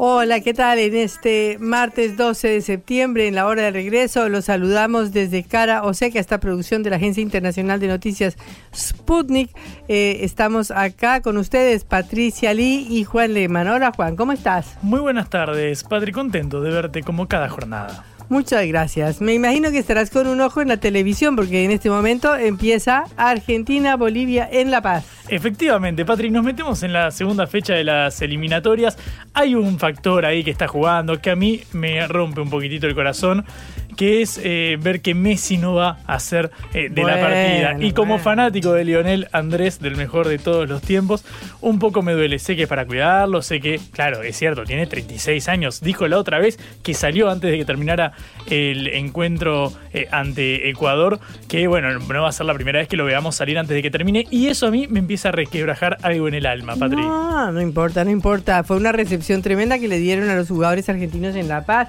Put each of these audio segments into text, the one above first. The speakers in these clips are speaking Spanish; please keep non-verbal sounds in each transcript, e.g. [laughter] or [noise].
Hola, ¿qué tal? En este martes 12 de septiembre, en la hora de regreso, los saludamos desde Cara Oseca, esta producción de la Agencia Internacional de Noticias Sputnik. Eh, estamos acá con ustedes, Patricia Lee y Juan Lehmann. Hola, Juan, ¿cómo estás? Muy buenas tardes, Patri, contento de verte como cada jornada. Muchas gracias. Me imagino que estarás con un ojo en la televisión porque en este momento empieza Argentina-Bolivia en La Paz. Efectivamente, Patrick, nos metemos en la segunda fecha de las eliminatorias. Hay un factor ahí que está jugando que a mí me rompe un poquitito el corazón que es eh, ver que Messi no va a ser eh, de la partida. Y como fanático de Lionel Andrés, del mejor de todos los tiempos, un poco me duele. Sé que es para cuidarlo, sé que, claro, es cierto, tiene 36 años. Dijo la otra vez que salió antes de que terminara el encuentro eh, ante Ecuador, que bueno, no va a ser la primera vez que lo veamos salir antes de que termine. Y eso a mí me empieza a requebrajar algo en el alma, Patrick. No, no importa, no importa. Fue una recepción tremenda que le dieron a los jugadores argentinos en La Paz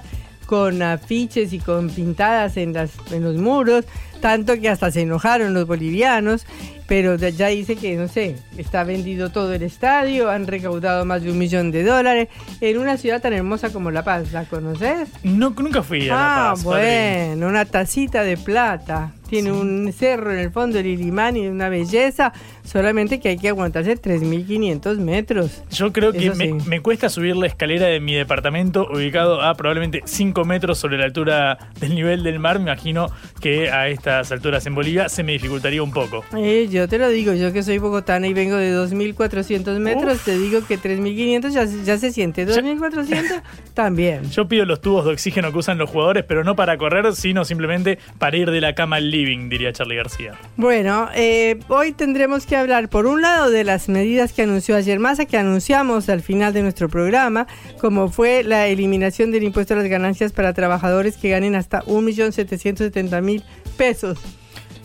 con afiches y con pintadas en, las, en los muros, tanto que hasta se enojaron los bolivianos, pero ya dice que, no sé, está vendido todo el estadio, han recaudado más de un millón de dólares en una ciudad tan hermosa como La Paz, ¿la conoces? No, nunca fui a La ah, Paz. Ah, bueno, una tacita de plata. Tiene un cerro en el fondo del Ilimán y una belleza, solamente que hay que aguantarse 3.500 metros. Yo creo que me, cuesta subir la escalera de mi departamento, ubicado a probablemente 5 metros sobre la altura del nivel del mar. Me imagino que a estas alturas en Bolivia se me dificultaría un poco. Eh, yo te lo digo, yo que soy bogotana y vengo de 2.400 metros, te digo que 3.500 ya, ya se siente. 2.400 [laughs] también. Yo pido los tubos de oxígeno que usan los jugadores, pero no para correr, sino simplemente para ir de la cama al diría Charlie García. Bueno, eh, hoy tendremos que hablar, por un lado, de las medidas que anunció ayer Massa, que anunciamos al final de nuestro programa, como fue la eliminación del impuesto a las ganancias para trabajadores que ganen hasta 1.770.000 pesos,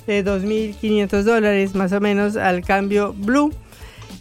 de 2.500 dólares más o menos al cambio blue.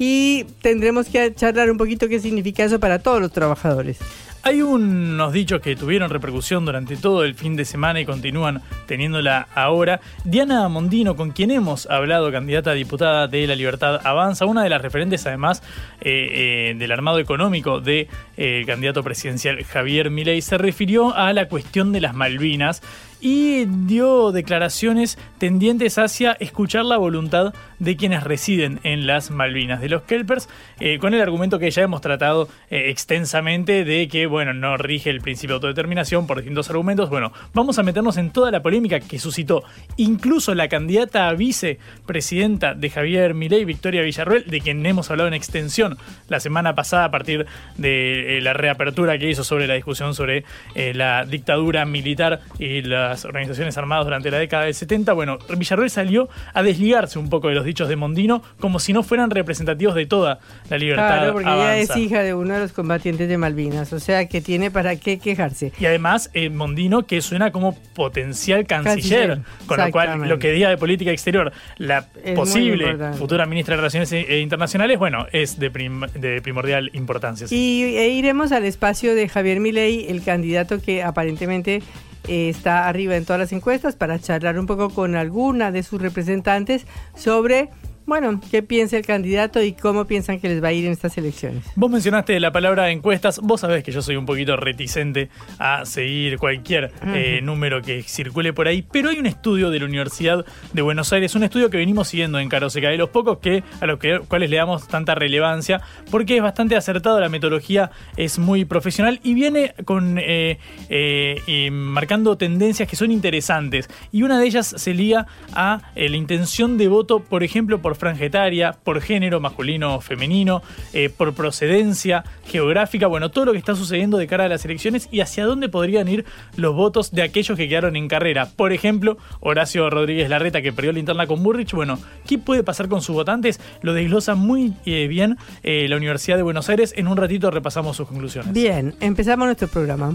Y tendremos que charlar un poquito qué significa eso para todos los trabajadores. Hay unos dichos que tuvieron repercusión durante todo el fin de semana y continúan teniéndola ahora. Diana Mondino, con quien hemos hablado, candidata a diputada de La Libertad Avanza, una de las referentes además eh, eh, del armado económico del de, eh, candidato presidencial Javier Milei, se refirió a la cuestión de las Malvinas y dio declaraciones tendientes hacia escuchar la voluntad de quienes residen en las Malvinas, de los Kelpers, eh, con el argumento que ya hemos tratado eh, extensamente de que, bueno, no rige el principio de autodeterminación por distintos argumentos. Bueno, vamos a meternos en toda la polémica que suscitó incluso la candidata a vicepresidenta de Javier Milei, Victoria Villarruel, de quien hemos hablado en extensión la semana pasada a partir de eh, la reapertura que hizo sobre la discusión sobre la dictadura militar y la organizaciones armadas durante la década del 70, bueno, Villarreal salió a desligarse un poco de los dichos de Mondino como si no fueran representativos de toda la libertad. Claro, porque ella es hija de uno de los combatientes de Malvinas, o sea que tiene para qué quejarse. Y además, eh, Mondino que suena como potencial canciller, con lo cual lo que diga de política exterior la posible futura ministra de Relaciones eh, Internacionales, bueno, es de, de primordial importancia. Y e iremos al espacio de Javier Milei, el candidato que aparentemente eh, está arriba en todas las encuestas para charlar un poco con alguna de sus representantes sobre bueno, qué piensa el candidato y cómo piensan que les va a ir en estas elecciones. Vos mencionaste la palabra encuestas, vos sabés que yo soy un poquito reticente a seguir cualquier eh, número que circule por ahí, pero hay un estudio de la Universidad de Buenos Aires, un estudio que venimos siguiendo en Caroseca, de los pocos que a los que, cuales le damos tanta relevancia, porque es bastante acertado, la metodología es muy profesional y viene con eh, eh, marcando tendencias que son interesantes. Y una de ellas se liga a la intención de voto, por ejemplo, por franja etaria, por género masculino o femenino, eh, por procedencia geográfica, bueno, todo lo que está sucediendo de cara a las elecciones y hacia dónde podrían ir los votos de aquellos que quedaron en carrera. Por ejemplo, Horacio Rodríguez Larreta, que perdió la interna con Burrich, bueno, ¿qué puede pasar con sus votantes? Lo desglosa muy eh, bien eh, la Universidad de Buenos Aires. En un ratito repasamos sus conclusiones. Bien, empezamos nuestro programa.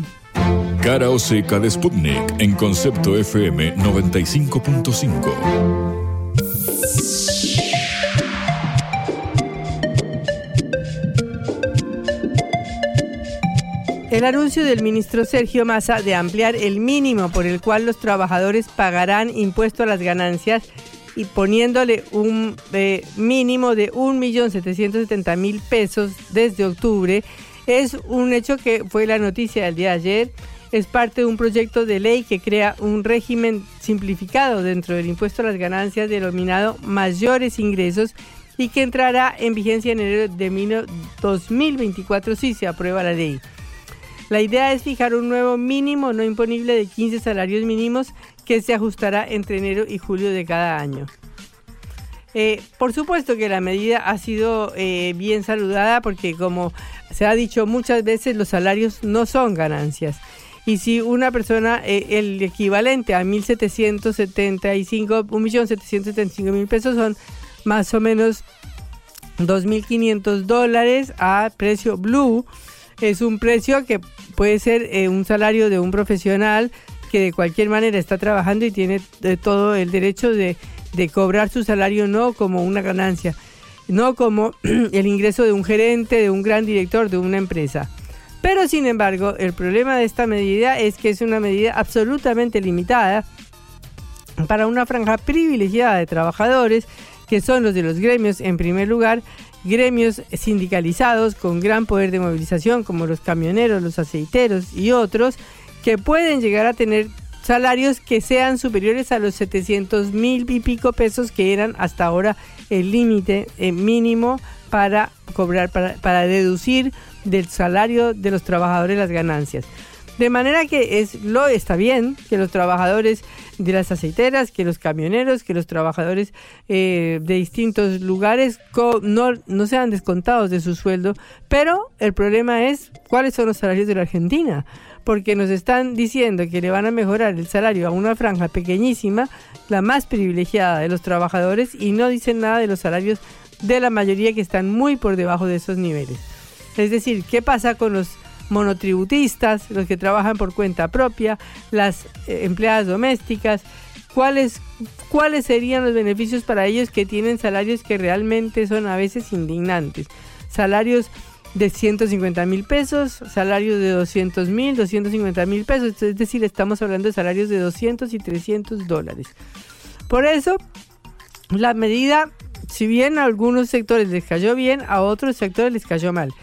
Cara o seca de Sputnik en concepto FM 95.5. El anuncio del ministro Sergio Massa de ampliar el mínimo por el cual los trabajadores pagarán impuesto a las ganancias y poniéndole un eh, mínimo de 1.770.000 pesos desde octubre es un hecho que fue la noticia del día de ayer. Es parte de un proyecto de ley que crea un régimen simplificado dentro del impuesto a las ganancias denominado mayores ingresos y que entrará en vigencia en enero de 2024 si se aprueba la ley. La idea es fijar un nuevo mínimo no imponible de 15 salarios mínimos que se ajustará entre enero y julio de cada año. Eh, por supuesto que la medida ha sido eh, bien saludada porque como se ha dicho muchas veces los salarios no son ganancias. Y si una persona, eh, el equivalente a 1.775, 1.775.000 pesos son más o menos 2.500 dólares a precio blue, es un precio que puede ser eh, un salario de un profesional que de cualquier manera está trabajando y tiene eh, todo el derecho de, cobrar su salario no como una ganancia, no como [clears throat] el ingreso de un gerente, de un gran director de una empresa. Pero sin embargo, el problema de esta medida es que es una medida absolutamente limitada para una franja privilegiada de trabajadores, que son los de los gremios en primer lugar, gremios sindicalizados con gran poder de movilización como los camioneros, los aceiteros y otros que pueden llegar a tener salarios que sean superiores a los 700 mil y pico pesos que eran hasta ahora el límite eh, mínimo para cobrar, para, para deducir del salario de los trabajadores las ganancias. De manera que es, lo está bien que los trabajadores de las aceiteras, que los camioneros, que los trabajadores eh, de distintos lugares no, no sean descontados de su sueldo, pero el problema es cuáles son los salarios de la Argentina porque nos están diciendo que le van a mejorar el salario a una franja pequeñísima, la más privilegiada de los trabajadores, y no dicen nada de los salarios de la mayoría que están muy por debajo de esos niveles. Es decir, ¿qué pasa con los monotributistas, los que trabajan por cuenta propia, las eh, empleadas domésticas, cuáles cuáles serían los beneficios para ellos que tienen salarios que realmente son a veces indignantes. Salarios de 150 mil pesos, salarios de 200 mil, 250 mil pesos, es decir, estamos hablando de salarios de 200 y 300 dólares. Por eso, la medida, si bien a algunos sectores les cayó bien, a otros sectores les cayó mal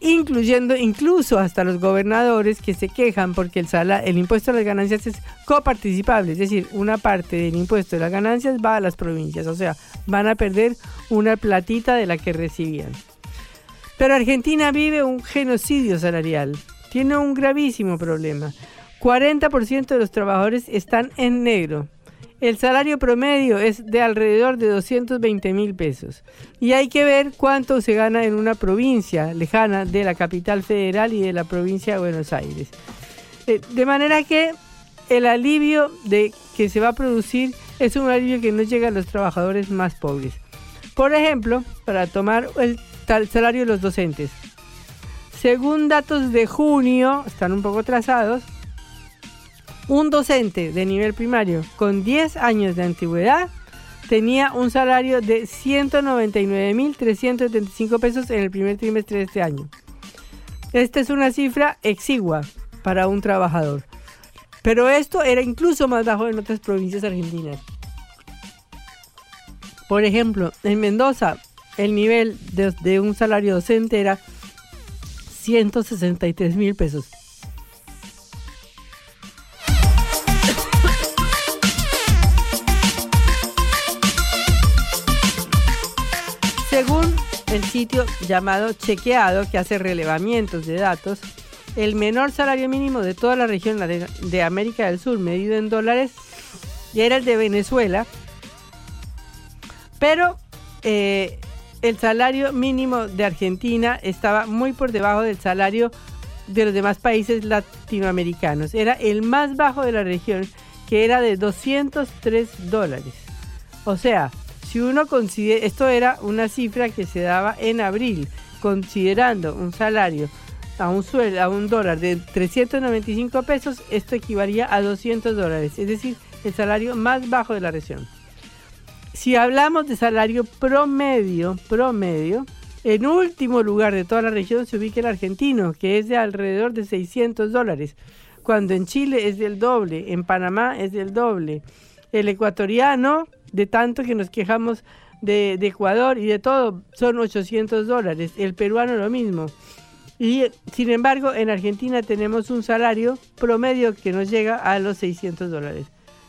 incluyendo incluso hasta los gobernadores que se quejan porque el, impuesto a las ganancias es coparticipable, es decir, una parte del impuesto de las ganancias va a las provincias, o sea, van a perder una platita de la que recibían. Pero Argentina vive un genocidio salarial, tiene un gravísimo problema. 40% de los trabajadores están en negro. El salario promedio es de alrededor de 220 mil pesos. Y hay que ver cuánto se gana en una provincia lejana de la capital federal y de la provincia de Buenos Aires. Eh, de manera que el alivio de que se va a producir es un alivio que no llega a los trabajadores más pobres. Por ejemplo, para tomar el salario de los docentes. Según datos de junio, están un poco trazados, un docente de nivel primario con 10 años de antigüedad tenía un salario de 199.375 pesos en el primer trimestre de este año. Esta es una cifra exigua para un trabajador. Pero esto era incluso más bajo en otras provincias argentinas. Por ejemplo, en Mendoza, el nivel de, de un salario docente era 163 mil pesos. El sitio llamado Chequeado, que hace relevamientos de datos, el menor salario mínimo de toda la región de, América del Sur, medido en dólares, era el de Venezuela, pero eh, el salario mínimo de Argentina estaba muy por debajo del salario de los demás países latinoamericanos. Era el más bajo de la región, que era de 203 dólares. O sea, si uno considera, esto era una cifra que se daba en abril, considerando un salario a un sueldo, a un dólar de 395 pesos, esto equivalía a 200 dólares, es decir, el salario más bajo de la región. Si hablamos de salario promedio, promedio, en último lugar de toda la región se ubica el argentino, que es de alrededor de 600 dólares, cuando en Chile es del doble, en Panamá es del doble. El ecuatoriano, de tanto que nos quejamos de, de Ecuador y de todo, son 800 dólares. El peruano lo mismo. Y sin embargo, en Argentina tenemos un salario promedio que nos llega a los 600 dólares.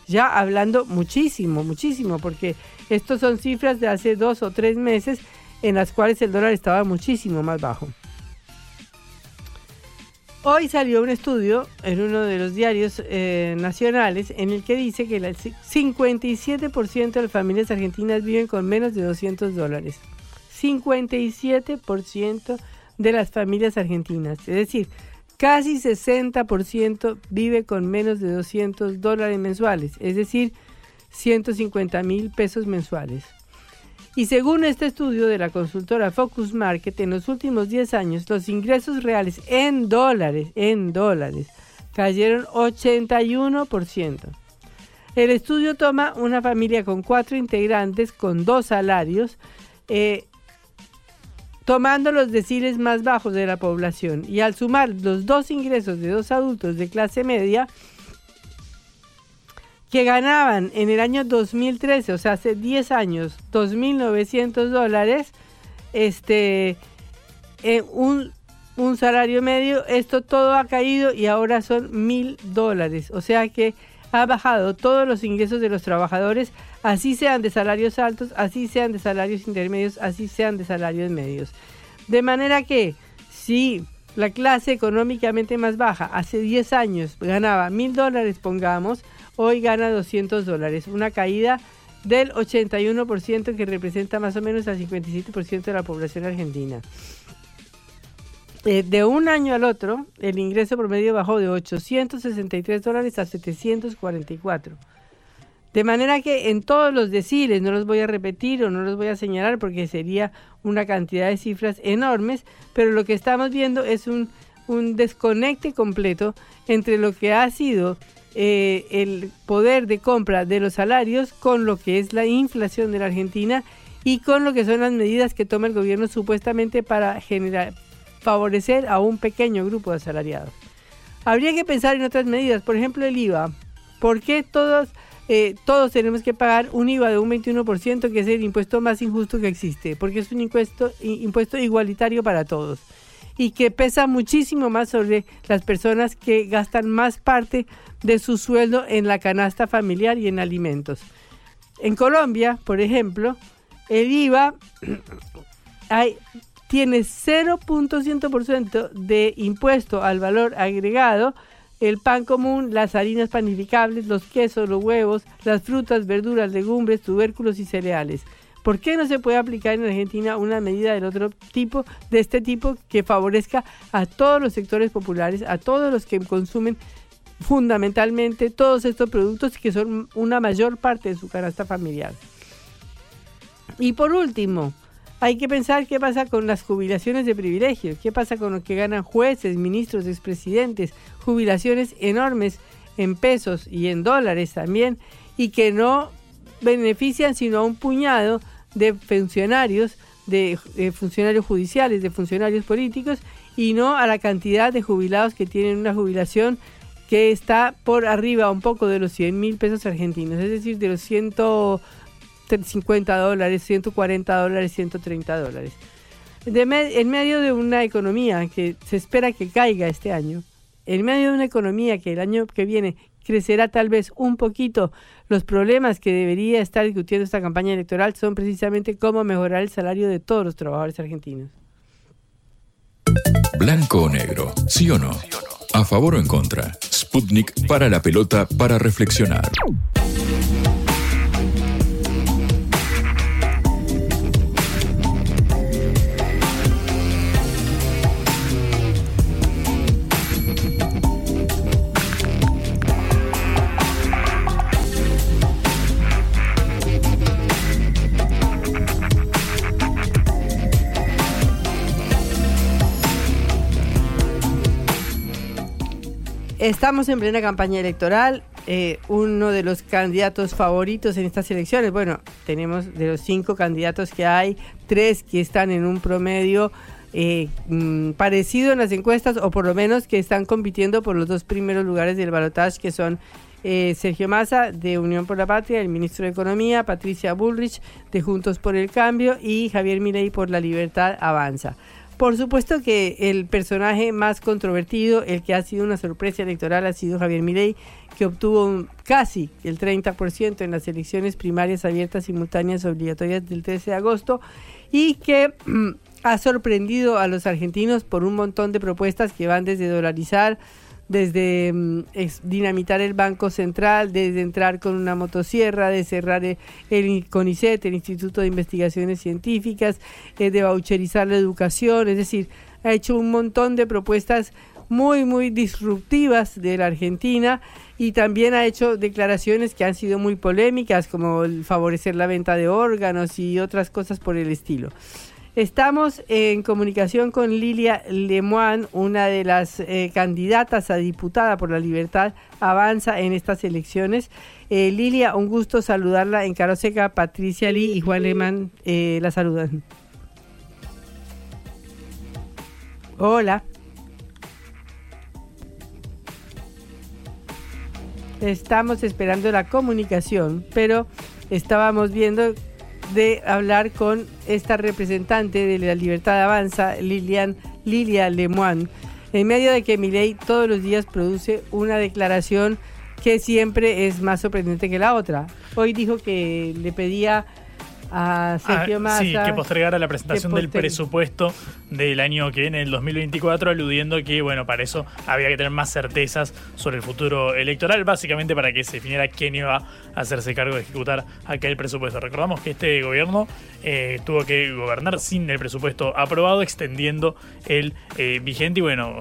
Ya hablando muchísimo, muchísimo, porque estos son cifras de hace dos o tres meses en las cuales el dólar estaba muchísimo más bajo. Hoy salió un estudio en uno de los diarios eh, nacionales en el que dice que el 57% de las familias argentinas viven con menos de 200 dólares. 57% de las familias argentinas. Es decir, casi 60% vive con menos de 200 dólares mensuales. Es decir, 150 mil pesos mensuales. Y según este estudio de la consultora Focus Market, en los últimos 10 años los ingresos reales en dólares, en dólares, cayeron 81%. El estudio toma una familia con cuatro integrantes con dos salarios, eh, tomando los deciles más bajos de la población y al sumar los dos ingresos de dos adultos de clase media, que ganaban en el año 2013, o sea, hace 10 años, 2.900 dólares, este, eh, un, un, salario medio, esto todo ha caído y ahora son 1.000 dólares, o sea que ha bajado todos los ingresos de los trabajadores, así sean de salarios altos, así sean de salarios intermedios, así sean de salarios medios. De manera que si la clase económicamente más baja hace 10 años ganaba 1.000 dólares, pongamos, hoy gana 200 dólares, una caída del 81% que representa más o menos al 57% de la población argentina. Eh, de un año al otro, el ingreso promedio bajó de 863 dólares a 744. De manera que en todos los deciles, no los voy a repetir o no los voy a señalar porque sería una cantidad de cifras enormes, pero lo que estamos viendo es un, un desconecte completo entre lo que ha sido eh, el poder de compra de los salarios con lo que es la inflación de la Argentina y con lo que son las medidas que toma el gobierno supuestamente para generar, favorecer a un pequeño grupo de asalariados. Habría que pensar en otras medidas, por ejemplo el IVA. ¿Por qué todos, eh, todos tenemos que pagar un IVA de un 21% que es el impuesto más injusto que existe? Porque es un impuesto, impuesto igualitario para todos y que pesa muchísimo más sobre las personas que gastan más parte de su sueldo en la canasta familiar y en alimentos. En Colombia, por ejemplo, el IVA [clears throat] tiene 0.100% de impuesto al valor agregado, el pan común, las harinas panificables, los quesos, los huevos, las frutas, verduras, legumbres, tubérculos y cereales. ¿Por qué no se puede aplicar en Argentina una medida del otro tipo, de este tipo, que favorezca a todos los sectores populares, a todos los que consumen fundamentalmente todos estos productos que son una mayor parte de su canasta familiar? Y por último, hay que pensar qué pasa con las jubilaciones de privilegio, qué pasa con lo que ganan jueces, ministros, expresidentes, jubilaciones enormes en pesos y en dólares también, y que no benefician sino a un puñado de funcionarios, de, funcionarios judiciales, de funcionarios políticos y no a la cantidad de jubilados que tienen una jubilación que está por arriba un poco de los 100 mil pesos argentinos, es decir, de los 100, 150 dólares, 140 dólares, 130 dólares. En medio de una economía que se espera que caiga este año, en medio de una economía que el año que viene crecerá tal vez un poquito, los problemas que debería estar discutiendo esta campaña electoral son precisamente cómo mejorar el salario de todos los trabajadores argentinos. Blanco o negro, sí o no. A favor o en contra. Sputnik para la pelota para reflexionar. Estamos en plena campaña electoral. eh, uno de los candidatos favoritos en estas elecciones, bueno, tenemos de los cinco candidatos que hay, tres que están en un promedio eh, mm, parecido en las encuestas, o por lo menos que están compitiendo por los dos primeros lugares del balotaje, que son eh, Sergio Massa de Unión por la Patria, el ministro de Economía, Patricia Bullrich de Juntos por el Cambio y Javier Milei por la Libertad Avanza. Por supuesto que el personaje más controvertido, el que ha sido una sorpresa electoral, ha sido Javier Milei, que obtuvo un- casi el 30% en las elecciones primarias abiertas simultáneas obligatorias del 13 de agosto y que mm, ha sorprendido a los argentinos por un montón de propuestas que van desde dolarizar, desde mm, dinamitar el Banco Central, desde entrar con una motosierra, de cerrar el, el CONICET, el Instituto de Investigaciones Científicas, eh, de voucherizar la educación, es decir, ha hecho un montón de propuestas muy, muy disruptivas de la Argentina y también ha hecho declaraciones que han sido muy polémicas, como favorecer la venta de órganos y otras cosas por el estilo. Estamos en comunicación con Lilia Lemoine, una de las eh, candidatas a diputada por la libertad avanza en estas elecciones. Eh, Lilia, un gusto saludarla en Caroseca. Patricia Lee y Juan Lehmann eh, la saludan. Hola. Estamos esperando la comunicación, pero estábamos viendo de hablar con esta representante de la Libertad Avanza, Lilian, Lilia Lemoine, en medio de que Milei todos los días produce una declaración que siempre es más sorprendente que la otra. Hoy dijo que le pedía a Sergio Ah, Massa sí, que postergara la presentación del presupuesto del año que viene, el 2024, aludiendo que, bueno, para eso había que tener más certezas sobre el futuro electoral, básicamente para que se definiera quién iba a hacerse cargo de ejecutar aquel presupuesto. Recordamos que este gobierno eh, tuvo que gobernar sin el presupuesto aprobado, extendiendo el eh, vigente y, bueno,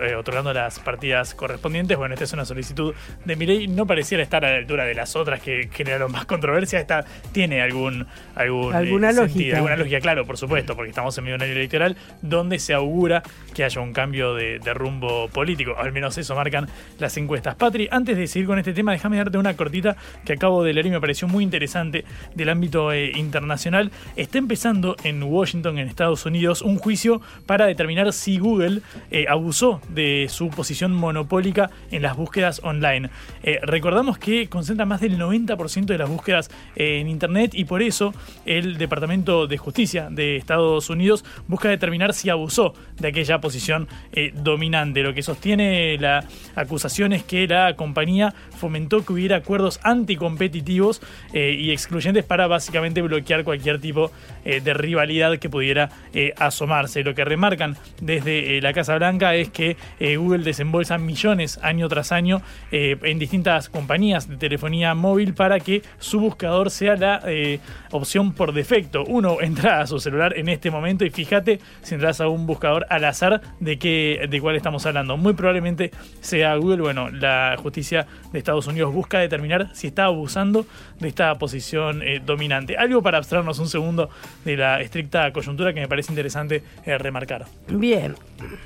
eh, otorgando las partidas correspondientes. Bueno, esta es una solicitud de Milei, no pareciera estar a la altura de las otras que generaron más controversia. Esta tiene algún, algún eh, Alguna sentido, lógica. alguna lógica, claro, por supuesto, porque estamos en medio de un año electoral donde se augura que haya un cambio de, de rumbo político. Al menos eso marcan las encuestas. Patri, antes de seguir con este tema, déjame darte una cortita que acabo de leer y me pareció muy interesante del ámbito eh, internacional. Está empezando en Washington, en Estados Unidos, un juicio para determinar si Google eh, abusó de su posición monopólica en las búsquedas online. Eh, recordamos que concentra más del 90% de las búsquedas eh, en Internet y por eso el Departamento de Justicia de Estados Unidos busca determinar si abusó de aquella posición eh, dominante. Lo que sostiene la acusación es que la compañía fomentó que hubiera acuerdos anticompetitivos eh, y excluyentes para básicamente bloquear cualquier tipo eh, de rivalidad que pudiera asomarse. Lo que remarcan desde la Casa Blanca es que Google desembolsa millones año tras año en distintas compañías de telefonía móvil para que su buscador sea la eh, por defecto. Uno [laughs] entra a su celular en este momento y fíjate si entras a un buscador al azar de qué de cuál estamos hablando. Muy probablemente sea Google. Bueno, la justicia de Estados Unidos busca determinar si está abusando de esta posición eh, dominante. Algo para abstraernos un segundo de la estricta coyuntura que me parece interesante eh, remarcar. Bien.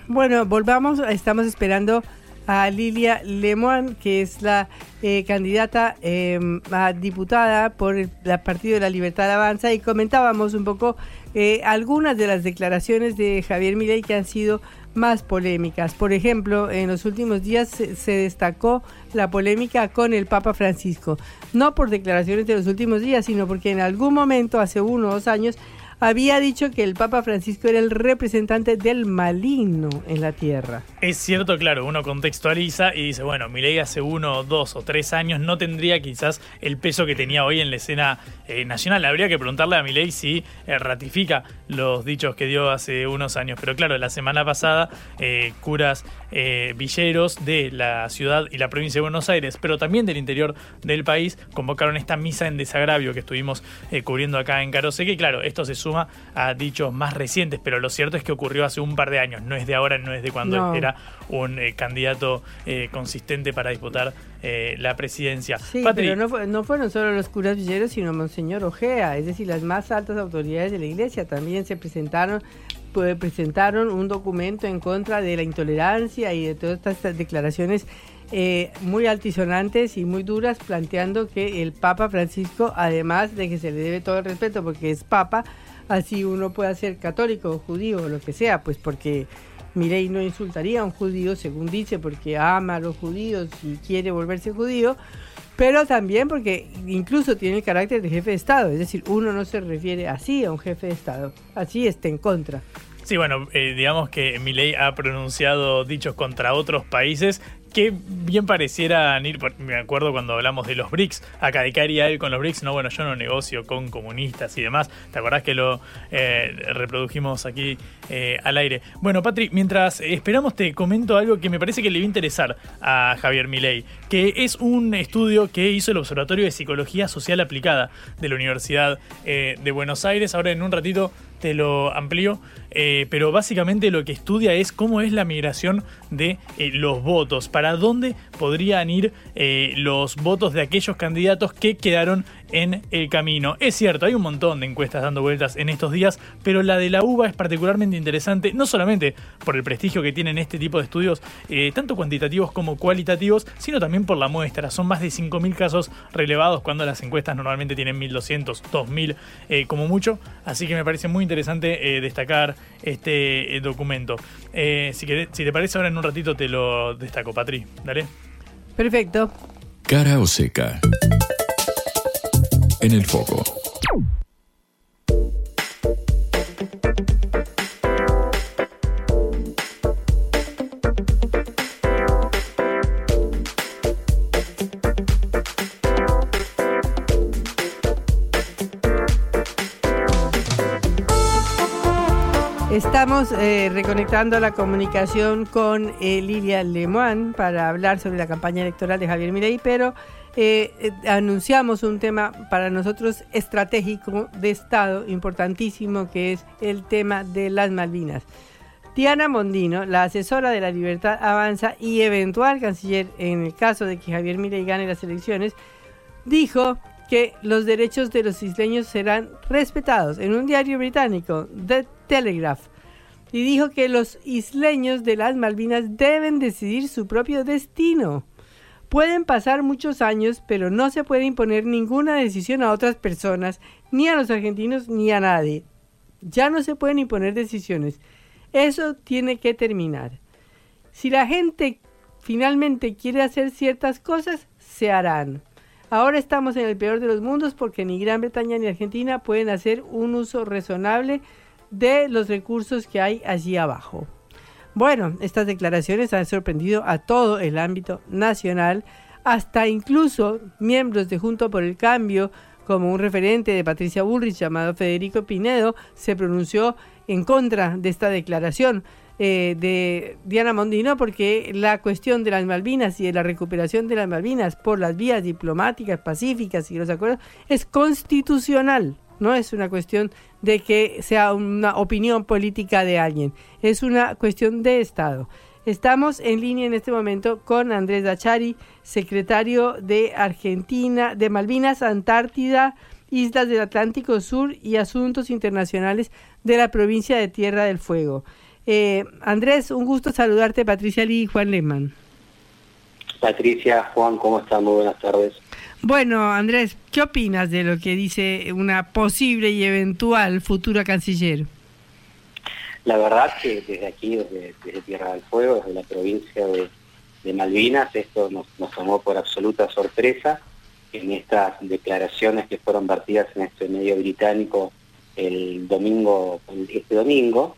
Bueno, volvamos. Estamos esperando a Lilia Lemoine, que es la eh, candidata em, a diputada por el Partido de la Libertad Avanza, y comentábamos un poco eh, algunas de las declaraciones de Javier Milei que han sido más polémicas. Por ejemplo, en los últimos días se, destacó la polémica con el Papa Francisco, no por declaraciones de los últimos días, sino porque en algún momento, hace uno o dos años, había dicho que el Papa Francisco era el representante del maligno en la tierra. Es cierto, claro, uno contextualiza y dice, bueno, Milei hace uno, dos o tres años no tendría quizás el peso que tenía hoy en la escena eh, nacional. Habría que preguntarle a Milei si eh, ratifica los dichos que dio hace unos años. Pero claro, la semana pasada, eh, curas villeros de la ciudad y la provincia de Buenos Aires, pero también del interior del país, convocaron esta misa en desagravio que estuvimos cubriendo acá en Caroseque. Y claro, esto se suma a dichos más recientes, pero lo cierto es que ocurrió hace un par de años, no es de ahora, no es de cuando era un eh, candidato eh, consistente para disputar eh, la presidencia. Sí, pero no, no, fueron solo los curas villeros, sino Monseñor Ojea, es decir, las más altas autoridades de la iglesia también se presentaron pues, presentaron un documento en contra de la intolerancia y de todas estas declaraciones muy altisonantes y muy duras, planteando que el Papa Francisco, además de que se le debe todo el respeto porque es Papa, así uno pueda ser católico o judío o lo que sea, pues porque Mirei no insultaría a un judío, según dice, porque ama a los judíos y quiere volverse judío, pero también porque incluso tiene el carácter de jefe de Estado, es decir, uno no se refiere así a un jefe de Estado, así está en contra. Sí, bueno, eh, digamos que Milei ha pronunciado dichos contra otros países que bien parecieran ir, me acuerdo cuando hablamos de los BRICS, acá de qué haría él con los BRICS, no, bueno, yo no negocio con comunistas y demás, ¿te acordás que lo eh, reprodujimos aquí eh, al aire? Bueno, Patrick, mientras esperamos te comento algo que me parece que le va a interesar a Javier Milei, que es un estudio que hizo el Observatorio de Psicología Social Aplicada de la Universidad eh, de Buenos Aires, ahora en un ratito te lo amplío, pero básicamente lo que estudia es cómo es la migración de los votos dónde podrían ir eh, los votos de aquellos candidatos que quedaron en el camino. Es cierto, hay un montón de encuestas dando vueltas en estos días, pero la de la UBA es particularmente interesante, no solamente por el prestigio que tienen este tipo de estudios, eh, tanto cuantitativos como cualitativos, sino también por la muestra. Son más de 5.000 casos relevados cuando las encuestas normalmente tienen 1.200, 2.000 eh, como mucho, así que me parece muy interesante eh, destacar este documento. si, si te parece, ahora en un ratito te lo destaco, Patri. Dale. Perfecto. Cara o seca en el foco. Estamos eh, reconectando la comunicación con eh, Lilia Lemoine para hablar sobre la campaña electoral de Javier Milei, pero eh, eh, anunciamos un tema para nosotros estratégico de Estado importantísimo que es el tema de las Malvinas. Diana Mondino, la asesora de la Libertad Avanza y eventual canciller en el caso de que Javier Milei gane las elecciones, dijo que los derechos de los isleños serán respetados en un diario británico, The Telegraph, y dijo que los isleños de las Malvinas deben decidir su propio destino. Pueden pasar muchos años, pero no se puede imponer ninguna decisión a otras personas, ni a los argentinos, ni a nadie. Ya no se pueden imponer decisiones. Eso tiene que terminar. Si la gente finalmente quiere hacer ciertas cosas, se harán. Ahora estamos en el peor de los mundos porque ni Gran Bretaña ni Argentina pueden hacer un uso razonable de los recursos que hay allí abajo. Bueno, estas declaraciones han sorprendido a todo el ámbito nacional, hasta incluso miembros de Junto por el Cambio, como un referente de Patricia Bullrich llamado Federico Pinedo, se pronunció en contra de esta declaración. Eh, de Diana Mondino porque la cuestión de las Malvinas y de la recuperación de las Malvinas por las vías diplomáticas, pacíficas y los acuerdos es constitucional no es una cuestión de que sea una opinión política de alguien, es una cuestión de Estado. Estamos en línea en este momento con Andrés Dachari, secretario de Argentina, de Malvinas, Antártida, Islas del Atlántico Sur y Asuntos Internacionales de la provincia de Tierra del Fuego. Eh, Andrés, un gusto saludarte, Patricia Lee y Juan Lehmann. Patricia, Juan, ¿cómo están? Muy buenas tardes. Bueno, Andrés, ¿qué opinas de lo que dice una posible y eventual futura canciller? La verdad que desde aquí, desde, Tierra del Fuego, desde la provincia de, Malvinas, esto nos, nos, tomó por absoluta sorpresa en estas declaraciones que fueron vertidas en este medio británico el domingo, este domingo,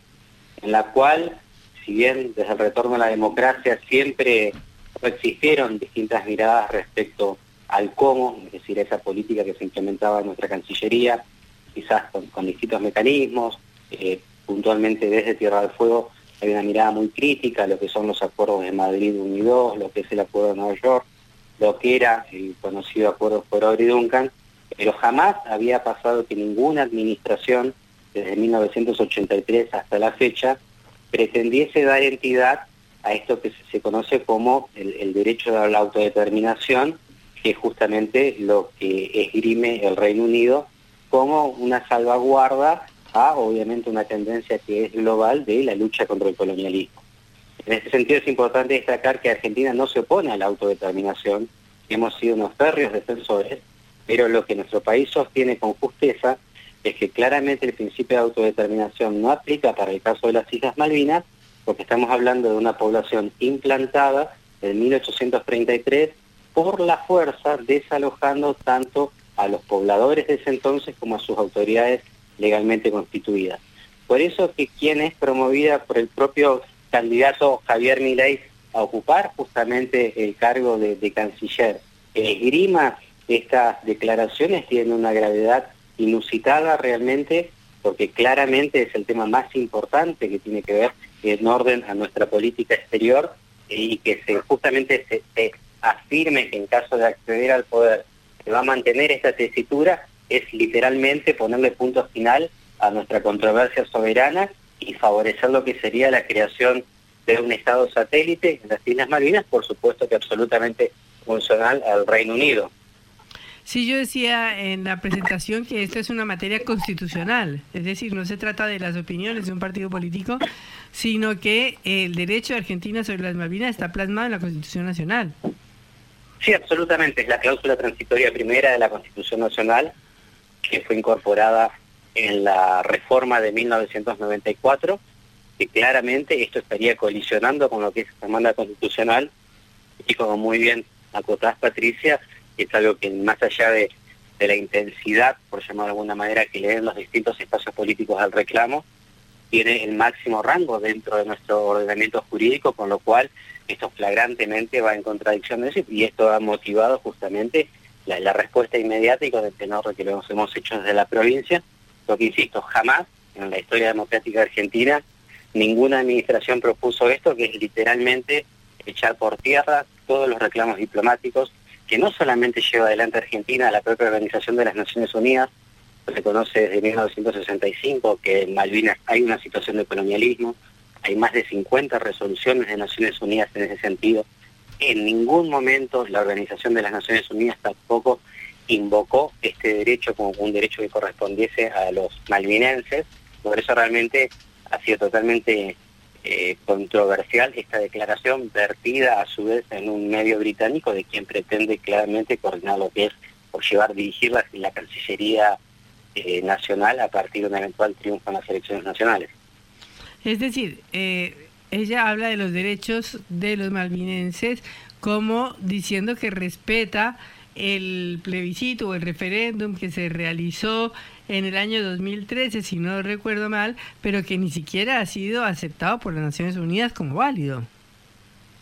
en la cual, si bien desde el retorno a la democracia siempre existieron distintas miradas respecto al cómo, es decir, esa política que se implementaba en nuestra Cancillería, quizás con, distintos mecanismos, eh, puntualmente desde Tierra del Fuego hay una mirada muy crítica a lo que son los acuerdos de Madrid 1 y 2, lo que es el acuerdo de Nueva York, lo que era el conocido acuerdo por y Duncan, pero jamás había pasado que ninguna administración, desde 1983 hasta la fecha, pretendiese dar entidad a esto que se conoce como el, derecho a la autodeterminación, que es justamente lo que esgrime el Reino Unido como una salvaguarda a, obviamente, una tendencia que es global de la lucha contra el colonialismo. En ese sentido es importante destacar que Argentina no se opone a la autodeterminación, hemos sido unos férreos defensores, pero lo que nuestro país sostiene con justeza es que claramente el principio de autodeterminación no aplica para el caso de las Islas Malvinas, porque estamos hablando de una población implantada en 1833 por la fuerza, desalojando tanto a los pobladores de ese entonces como a sus autoridades legalmente constituidas. Por eso que quien es promovida por el propio candidato Javier Milei a ocupar justamente el cargo de, canciller, esgrima estas declaraciones tienen una gravedad inusitada realmente, porque claramente es el tema más importante que tiene que ver en orden a nuestra política exterior y que se, justamente se, afirme que en caso de acceder al poder se va a mantener esta tesitura, es literalmente ponerle punto final a nuestra controversia soberana y favorecer lo que sería la creación de un Estado satélite en las Islas Malvinas, por supuesto que absolutamente funcional al Reino Unido. Sí, yo decía en la presentación que esto es una materia constitucional, es decir, no se trata de las opiniones de un partido político, sino que el derecho de Argentina sobre las Malvinas está plasmado en la Constitución Nacional. Sí, absolutamente, es la cláusula transitoria primera de la Constitución Nacional, que fue incorporada en la reforma de 1994 que claramente esto estaría colisionando con lo que es la demanda constitucional. Y como muy bien acotás Patricia, es algo que más allá de, la intensidad, por llamar de alguna manera, que le den los distintos espacios políticos al reclamo, tiene el máximo rango dentro de nuestro ordenamiento jurídico, con lo cual esto flagrantemente va en contradicción de eso y esto ha motivado justamente la, respuesta inmediata y con el tenor que lo hemos hecho desde la provincia, lo que insisto, jamás en la historia democrática argentina ninguna administración propuso esto, que es literalmente echar por tierra todos los reclamos diplomáticos que no solamente lleva adelante Argentina, la propia Organización de las Naciones Unidas, se conoce desde 1965 que en Malvinas hay una situación de colonialismo, hay más de 50 resoluciones de Naciones Unidas en ese sentido. En ningún momento la Organización de las Naciones Unidas tampoco invocó este derecho como un derecho que correspondiese a los malvinenses, por eso realmente ha sido totalmente eh, controversial esta declaración vertida a su vez en un medio británico de quien pretende claramente coordinar lo que es o llevar, dirigir la, Cancillería eh, Nacional a partir de un eventual triunfo en las elecciones nacionales. Es decir, eh, ella habla de los derechos de los malvinenses como diciendo que respeta el plebiscito o el referéndum que se realizó en el año 2013, si no recuerdo mal, pero que ni siquiera ha sido aceptado por las Naciones Unidas como válido.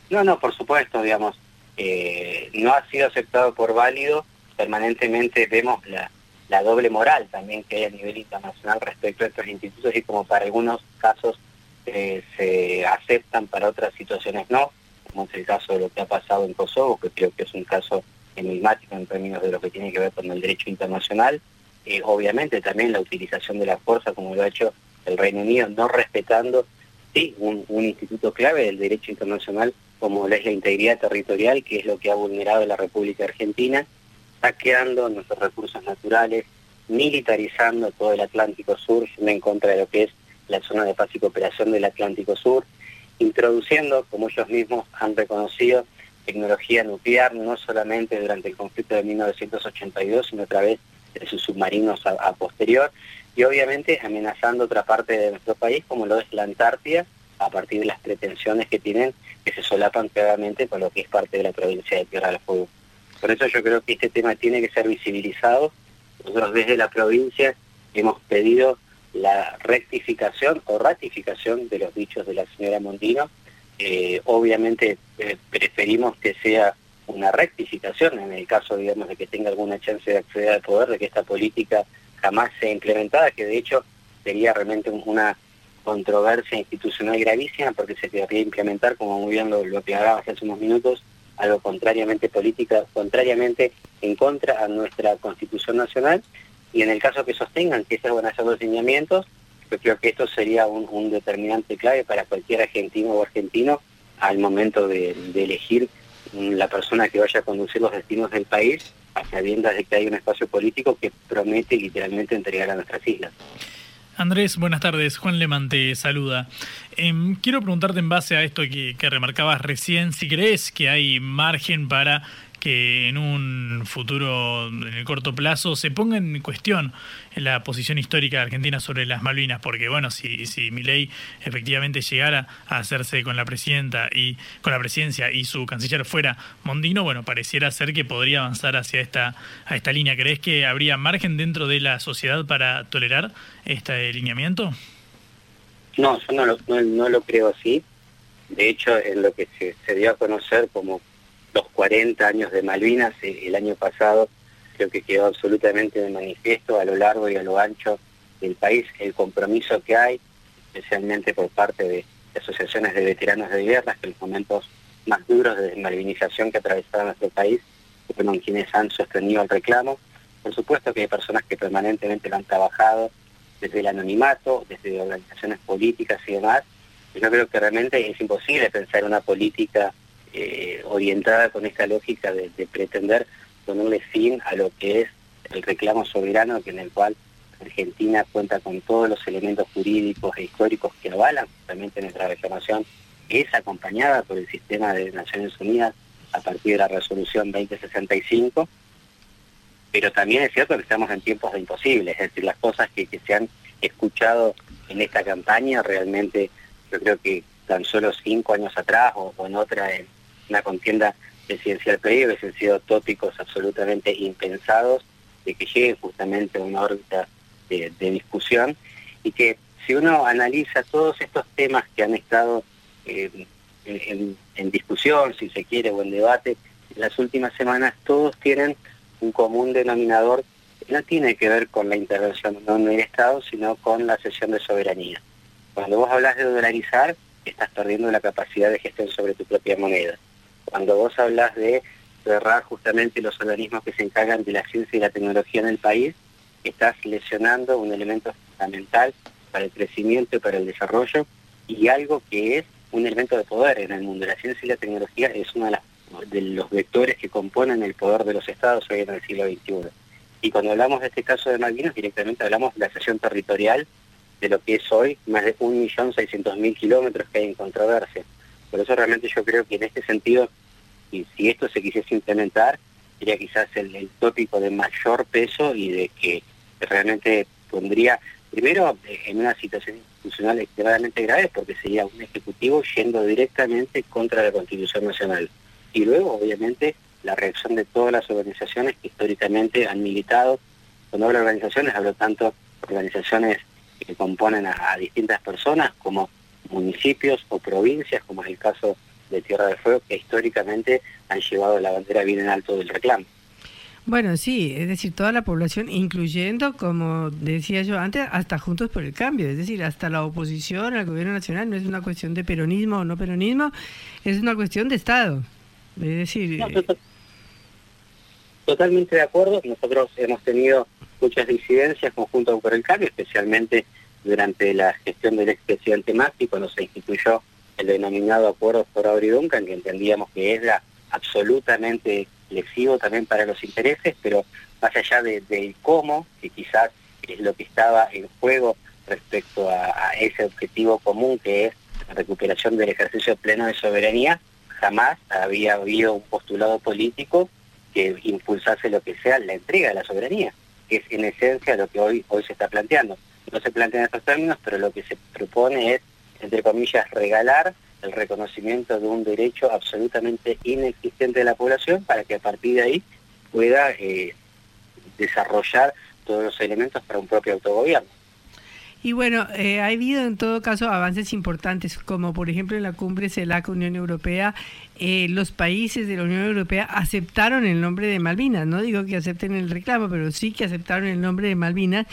No, no, por supuesto, digamos, eh, no ha sido aceptado por válido, permanentemente vemos la, la doble moral también que hay a nivel internacional respecto a estos institutos y como para algunos casos eh, se aceptan, para otras situaciones no, como es el caso de lo que ha pasado en Kosovo, que creo que es un caso enigmático en términos de lo que tiene que ver con el derecho internacional, eh, obviamente también la utilización de la fuerza como lo ha hecho el Reino Unido, no respetando sí, un, instituto clave del derecho internacional como es la integridad territorial, que es lo que ha vulnerado la República Argentina, saqueando nuestros recursos naturales, militarizando todo el Atlántico Sur, en contra de lo que es la zona de paz y cooperación del Atlántico Sur, introduciendo, como ellos mismos han reconocido, tecnología nuclear, no solamente durante el conflicto de 1982, sino a través de sus submarinos a, posterior, y obviamente amenazando otra parte de nuestro país, como lo es la Antártida, a partir de las pretensiones que tienen, que se solapan claramente con lo que es parte de la provincia de Tierra del Fuego. Por eso yo creo que este tema tiene que ser visibilizado. Nosotros desde la provincia hemos pedido la rectificación o ratificación de los dichos de la señora Mondino. Eh, obviamente eh, preferimos que sea una rectificación en el caso, digamos, de que tenga alguna chance de acceder al poder, de que esta política jamás sea implementada, que de hecho sería realmente una controversia institucional gravísima porque se querría implementar, como muy bien lo, lo hace unos minutos, algo contrariamente política, contrariamente en contra a nuestra Constitución Nacional, y en el caso que sostengan que esos van a ser los lineamientos, yo creo que esto sería un, determinante clave para cualquier argentino o argentino al momento de, elegir la persona que vaya a conducir los destinos del país, a sabiendas de que hay un espacio político que promete literalmente entregar a nuestras islas. Andrés, buenas tardes. Juan Leman te saluda. Em, quiero preguntarte en base a esto que, que remarcabas recién, si crees que hay margen para que en un futuro, en el corto plazo, se ponga en cuestión la posición histórica de Argentina sobre las Malvinas, porque bueno, si, si Milei efectivamente llegara a hacerse con la presidenta y con la presidencia y su canciller fuera Mondino, bueno, pareciera ser que podría avanzar hacia esta, a esta línea. ¿Crees que habría margen dentro de la sociedad para tolerar este lineamiento? No, yo no lo, no, lo creo así. De hecho, en lo que se, se dio a conocer como los 40 años de Malvinas eh, el año pasado, creo que quedó absolutamente de manifiesto a lo largo y a lo ancho del país el compromiso que hay, especialmente por parte de, asociaciones de veteranos de guerras, que en los momentos más duros de desmalvinización que atravesaba nuestro país fueron quienes han sostenido el reclamo. Por supuesto que hay personas que permanentemente lo han trabajado desde el anonimato, desde organizaciones políticas y demás. Yo creo que realmente es imposible pensar una política eh, orientada con esta lógica de, pretender ponerle fin a lo que es el reclamo soberano que en el cual Argentina cuenta con todos los elementos jurídicos e históricos que avalan justamente nuestra reclamación, que es acompañada por el sistema de Naciones Unidas a partir de la resolución 2065, pero también es cierto que estamos en tiempos de imposibles, es decir, las cosas que, se han escuchado en esta campaña realmente yo creo que tan solo cinco años atrás o, en otra en, una contienda presidencial previa hubiesen sido tópicos absolutamente impensados de que llegue justamente a una órbita de, discusión y que si uno analiza todos estos temas que han estado eh, en, discusión, si se quiere, o en debate, en las últimas semanas todos tienen un común denominador que no tiene que ver con la intervención no del Estado, sino con la cesión de soberanía. Cuando vos hablas de dolarizar, estás perdiendo la capacidad de gestión sobre tu propia moneda. Cuando vos hablas de cerrar justamente los organismos que se encargan de la ciencia y la tecnología en el país, estás lesionando un elemento fundamental para el crecimiento y para el desarrollo y algo que es un elemento de poder en el mundo. La ciencia y la tecnología es uno de, los vectores que componen el poder de los estados hoy en el siglo XXI. Y cuando hablamos de este caso de Malvinas, directamente hablamos de la sesión territorial de lo que es hoy más de 1.600.000 kilómetros que hay en controversia. Por eso realmente yo creo que en este sentido, y si esto se quisiese implementar, sería quizás el, tópico de mayor peso y de que realmente pondría, primero, en una situación institucional extremadamente grave, porque sería un ejecutivo yendo directamente contra la Constitución Nacional. Y luego, obviamente, la reacción de todas las organizaciones que históricamente han militado. Cuando hablo de organizaciones, hablo tanto organizaciones que componen a distintas personas como municipios o provincias, como es el caso de Tierra del Fuego, que históricamente han llevado la bandera bien en alto del reclamo. Bueno, sí, es decir, toda la población, incluyendo, como decía yo antes, hasta Juntos por el Cambio, es decir, hasta la oposición al gobierno nacional, no es una cuestión de peronismo o no peronismo, es una cuestión de Estado. Es decir... Eh, totalmente de acuerdo, nosotros hemos tenido muchas disidencias con Juntos por el Cambio, especialmente durante la gestión del expresidente Macri, cuando se instituyó el denominado Acuerdo por Abre Duncan, que entendíamos que era absolutamente lesivo también para los intereses, pero más allá del de cómo, que quizás es lo que estaba en juego respecto a, ese objetivo común que es la recuperación del ejercicio pleno de soberanía, jamás había habido un postulado político que impulsase lo que sea la entrega de la soberanía, que es en esencia lo que hoy, hoy se está planteando. No se plantea en estos términos, pero lo que se propone es, entre comillas, regalar el reconocimiento de un derecho absolutamente inexistente de la población para que a partir de ahí pueda eh, desarrollar todos los elementos para un propio autogobierno. Y bueno, eh, ha habido en todo caso avances importantes, como por ejemplo en la cumbre CELAC Unión Europea, eh, los países de la Unión Europea aceptaron el nombre de Malvinas. No digo que acepten el reclamo, pero sí que aceptaron el nombre de Malvinas.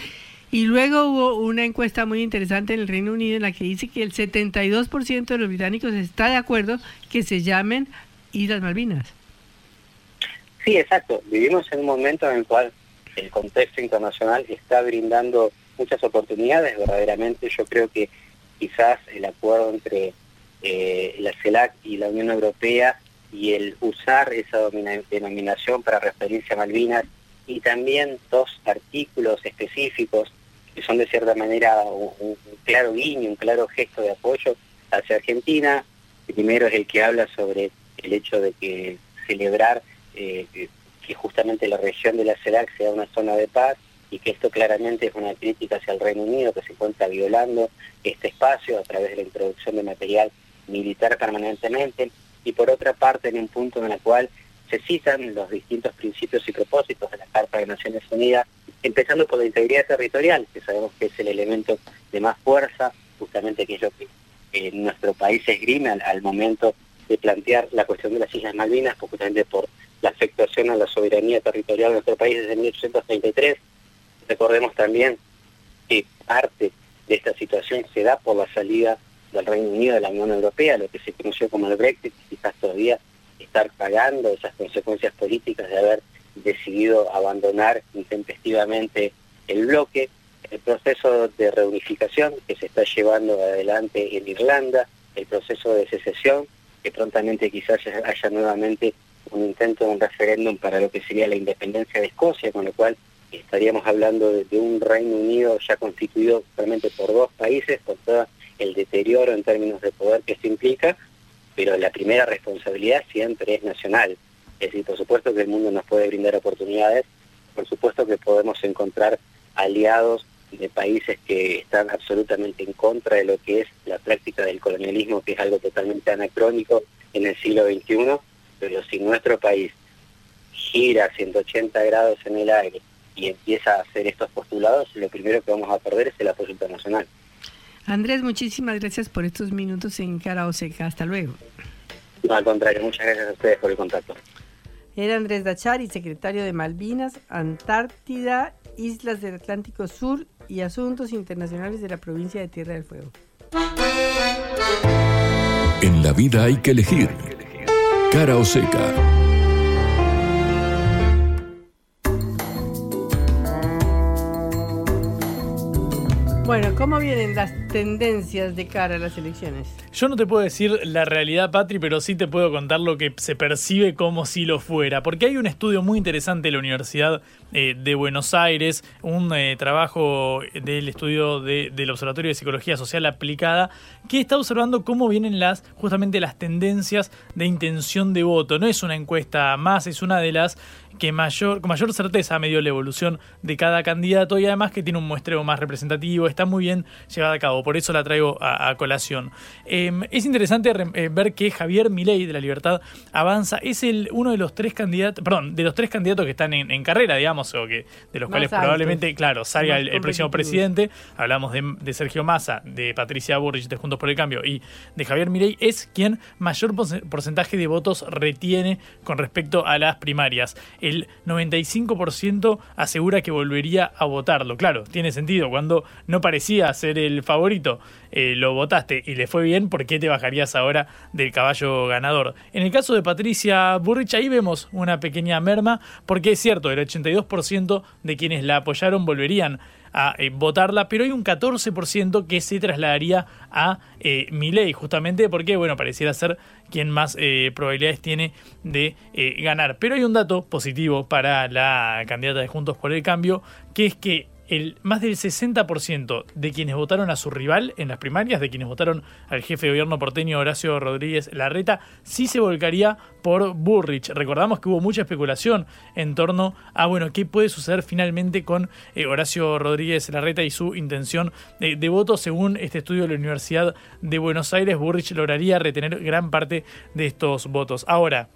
Y luego hubo una encuesta muy interesante en el Reino Unido en la que dice que el 72% de los británicos está de acuerdo que se llamen Islas Malvinas. Sí, exacto. Vivimos en un momento en el cual el contexto internacional está brindando muchas oportunidades, verdaderamente yo creo que quizás el acuerdo entre eh, la CELAC y la Unión Europea y el usar esa denominación para referirse a Malvinas y también dos artículos específicos que son de cierta manera un, claro guiño, un claro gesto de apoyo hacia Argentina. primero es el que habla sobre el hecho de que celebrar eh, que justamente la región de la CELAC sea una zona de paz y que esto claramente es una crítica hacia el Reino Unido que se encuentra violando este espacio a través de la introducción de material militar permanentemente y por otra parte en un punto en el cual se citan los distintos principios y propósitos de la Carta de Naciones Unidas, empezando por la integridad territorial, que sabemos que es el elemento de más fuerza, justamente que es lo que nuestro país esgrime al, al, momento de plantear la cuestión de las Islas Malvinas, justamente por la afectación a la soberanía territorial de nuestro país desde 1833, Recordemos también que parte de esta situación se da por la salida del Reino Unido de la Unión Europea, lo que se conoció como el Brexit, quizás todavía estar pagando esas consecuencias políticas de haber decidido abandonar intempestivamente el bloque, el proceso de reunificación que se está llevando adelante en Irlanda, el proceso de secesión, que prontamente quizás haya nuevamente un intento de un referéndum para lo que sería la independencia de Escocia, con lo cual estaríamos hablando de, un Reino Unido ya constituido realmente por dos países, con todo el deterioro en términos de poder que esto implica, pero la primera responsabilidad siempre es nacional. Es decir, por supuesto que el mundo nos puede brindar oportunidades, por supuesto que podemos encontrar aliados de países que están absolutamente en contra de lo que es la práctica del colonialismo, que es algo totalmente anacrónico en el siglo XXI, pero si nuestro país gira 180 grados en el aire y empieza a hacer estos postulados, lo primero que vamos a perder es el apoyo internacional. Andrés, muchísimas gracias por estos minutos en Cara Oseca. Hasta luego. No, al contrario, muchas gracias a ustedes por el contacto. Era Andrés Dachari, secretario de Malvinas, Antártida, Islas del Atlántico Sur y Asuntos Internacionales de la provincia de Tierra del Fuego. En la vida hay que elegir. Cara o seca. Bueno, ¿cómo vienen las tendencias de cara a las elecciones? Yo no te puedo decir la realidad, Patri, pero sí te puedo contar lo que se percibe como si lo fuera. Porque hay un estudio muy interesante de la Universidad eh, de Buenos Aires, un eh, trabajo del estudio del Observatorio de Psicología Social Aplicada, que está observando cómo vienen las justamente las tendencias de intención de voto. No es una encuesta más, es una de las que mayor, con mayor certeza ha medido la evolución de cada candidato y además que tiene un muestreo más representativo, está muy bien llevada a cabo, por eso la traigo a, colación. Em, es interesante eh, ver que Javier Milei de la Libertad Avanza es el uno de los tres candidatos, perdón, de los tres candidatos que están en, carrera, digamos, o que de los cuales probablemente, claro, salga el, próximo presidente. Hablamos de, Sergio Massa, de Patricia Burrich de Juntos por el Cambio y de Javier Milei, es quien mayor porcentaje de votos retiene con respecto a las primarias el 95% asegura que volvería a votarlo. Claro, tiene sentido, cuando no parecía ser el favorito, eh, lo votaste y le fue bien, ¿por qué te bajarías ahora del caballo ganador? En el caso de Patricia Burrich, ahí vemos una pequeña merma, porque es cierto, el 82% de quienes la apoyaron volverían a eh, votarla, pero hay un 14% que se trasladaría a eh, Milei, justamente porque, bueno, pareciera ser quien más eh, probabilidades tiene de ganar. Pero hay un dato positivo para la candidata de Juntos por el Cambio, que es que el más del 60% de quienes votaron a su rival en las primarias, de quienes votaron al jefe de gobierno porteño Horacio Rodríguez Larreta, sí se volcaría por Burrich. Recordamos que hubo mucha especulación en torno a, bueno, qué puede suceder finalmente con eh, Horacio Rodríguez Larreta y su intención de, de voto. Según este estudio de la Universidad de Buenos Aires, Burrich lograría retener gran parte de estos votos. Ahora,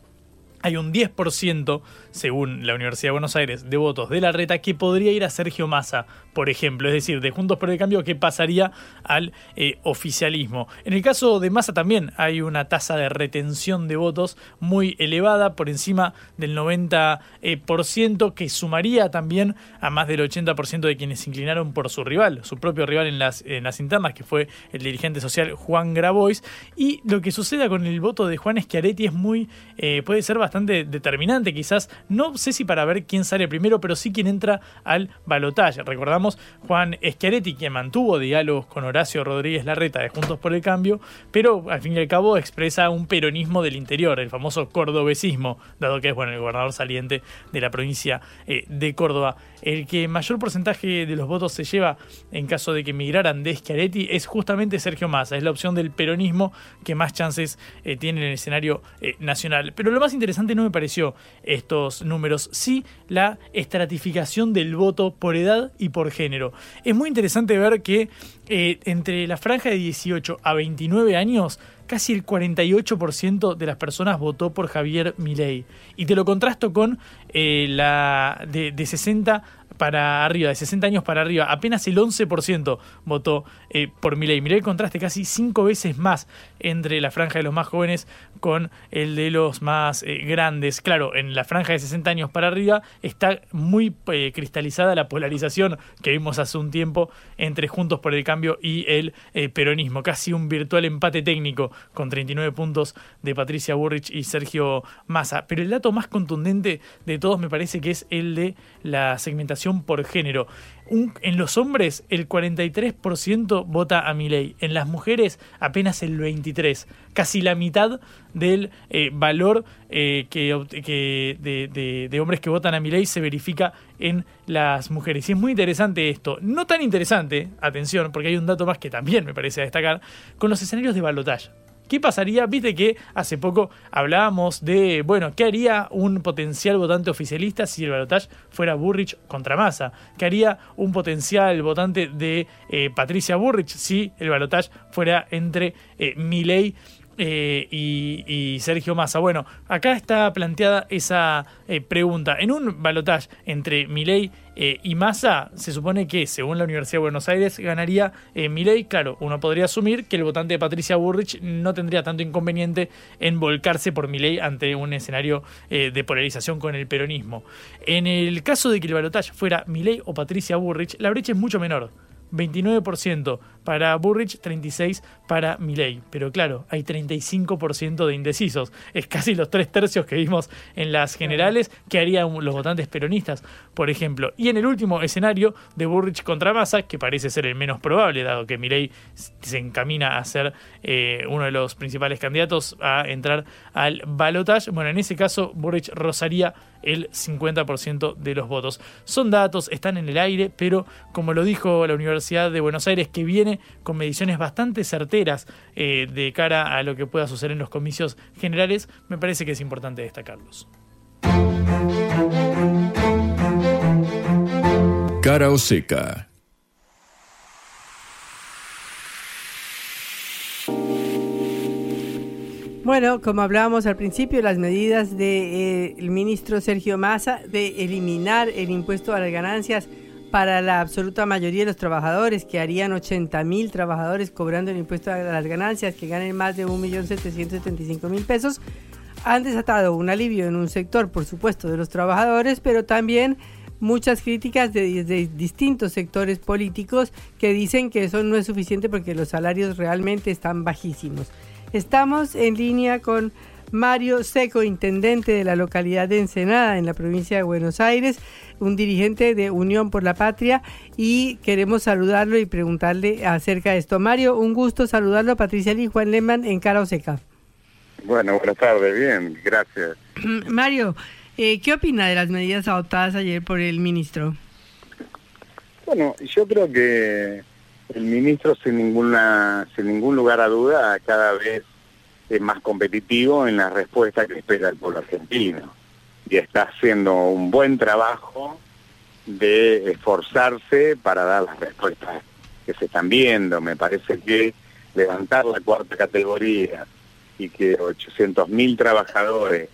hay un 10%, según la Universidad de Buenos Aires, de votos de la reta que podría ir a Sergio Massa, por ejemplo. Es decir, de Juntos por el Cambio que pasaría al eh, oficialismo. En el caso de Massa también hay una tasa de retención de votos muy elevada, por encima del 90%, eh, que sumaría también a más del 80% de quienes se inclinaron por su rival, su propio rival en las, en las internas, que fue el dirigente social Juan Grabois. Y lo que suceda con el voto de Juan Schiaretti es muy, eh, puede ser bastante bastante determinante, quizás, no sé si para ver quién sale primero, pero sí quién entra al balotaje. Recordamos Juan Schiaretti, que mantuvo diálogos con Horacio Rodríguez Larreta de Juntos por el Cambio, pero al fin y al cabo expresa un peronismo del interior, el famoso cordobesismo, dado que es bueno el gobernador saliente de la provincia eh, de Córdoba. El que mayor porcentaje de los votos se lleva en caso de que migraran de Schiaretti es justamente Sergio Massa, es la opción del peronismo que más chances eh, tiene en el escenario eh, nacional. Pero lo más interesante no me pareció estos números, sí la estratificación del voto por edad y por género. Es muy interesante ver que eh, entre la franja de 18 a 29 años, casi el 48% de las personas votó por Javier Milei. Y te lo contrasto con eh, la de, de 60 para arriba, de 60 años para arriba, apenas el 11% votó eh, por Milei. Mirá el contraste casi cinco veces más entre la franja de los más jóvenes con el de los más eh, grandes. Claro, en la franja de 60 años para arriba está muy eh, cristalizada la polarización que vimos hace un tiempo entre Juntos por el Cambio y el peronismo. Casi un virtual empate técnico con 39 puntos de Patricia Burrich y Sergio Massa. Pero el dato más contundente de todos me parece que es el de la segmentación por género. en los hombres el 43% vota a Milei, en las mujeres apenas el 23%, casi la mitad del eh, valor eh, que, de, hombres que votan a Milei se verifica en las mujeres. Y es muy interesante esto, no tan interesante, atención, porque hay un dato más que también me parece destacar, con los escenarios de balotaje. ¿Qué pasaría? Viste que hace poco hablábamos de, bueno, ¿qué haría un potencial votante oficialista si el balotaje fuera Burrich contra Massa? ¿Qué haría un potencial votante de eh, Patricia Burrich si el balotaje fuera entre eh, Milei eh, y, Sergio Massa. Bueno, acá está planteada esa eh, pregunta. En un balotaje entre Milei eh, y Massa, se supone que, según la Universidad de Buenos Aires, ganaría Milei. Claro, uno podría asumir que el votante de Patricia Burrich no tendría tanto inconveniente en volcarse por Milei ante un escenario de polarización con el peronismo. En el caso de que el balotaje fuera Milei o Patricia Burrich, la brecha es mucho menor. 29% para Burrich, 36% para Milley. Pero claro, hay 35% de indecisos. Es casi los tres tercios que vimos en las generales que harían los votantes peronistas, por ejemplo. Y en el último escenario de Burrich contra Massa, que parece ser el menos probable, dado que Milley se encamina a ser eh, uno de los principales candidatos a entrar al balotage. Bueno, en ese caso, Burrich rozaría el 50% de los votos. Son datos, están en el aire, pero como lo dijo la Universidad de Buenos Aires, que viene con mediciones bastante certeras eh, de cara a lo que pueda suceder en los comicios generales, me parece que es importante destacarlos. Cara o seca. Bueno, como hablábamos al principio, las medidas del de, eh, ministro Sergio Massa de eliminar el impuesto a las ganancias para la absoluta mayoría de los trabajadores, que harían 80 mil trabajadores cobrando el impuesto a las ganancias, que ganen más de 1.775.000 pesos, han desatado un alivio en un sector, por supuesto, de los trabajadores, pero también muchas críticas de, de, distintos sectores políticos que dicen que eso no es suficiente porque los salarios realmente están bajísimos. Estamos en línea con Mario Seco, intendente de la localidad de Ensenada, en la provincia de Buenos Aires, un dirigente de Unión por la Patria, y queremos saludarlo y preguntarle acerca de esto. Mario, un gusto saludarlo, Patricia Lee Juan Lehmann en Cara Seca. Bueno, buenas tardes, bien, gracias. [clears throat] Mario, eh, ¿qué opina de las medidas adoptadas ayer por el ministro? Bueno, yo creo que el ministro sin ninguna, sin ningún lugar a duda, cada vez es más competitivo en la respuesta que espera el pueblo argentino. Y está haciendo un buen trabajo de esforzarse para dar las respuestas que se están viendo. Me parece que levantar la cuarta categoría y que 800.000 trabajadores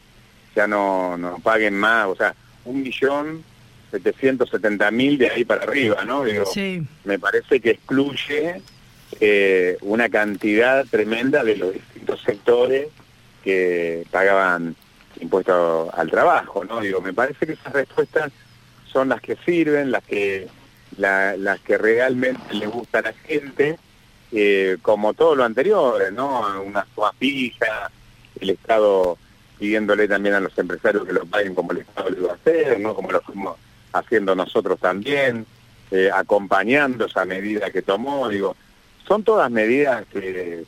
ya no, no paguen más, o sea, un millón 770 mil de ahí para arriba, ¿no? Digo, Me parece que excluye eh, una cantidad tremenda de los distintos sectores que pagaban impuestos al trabajo, ¿no? Digo, me parece que esas respuestas son las que sirven, las que las que realmente le gusta a la gente, eh, como todo lo anterior, ¿no? Una suma fija, el Estado pidiéndole también a los empresarios que lo paguen como el Estado lo iba a hacer, ¿no? Como lo fuimos haciendo nosotros también, eh, acompañando esa medida que tomó, digo, son todas medidas que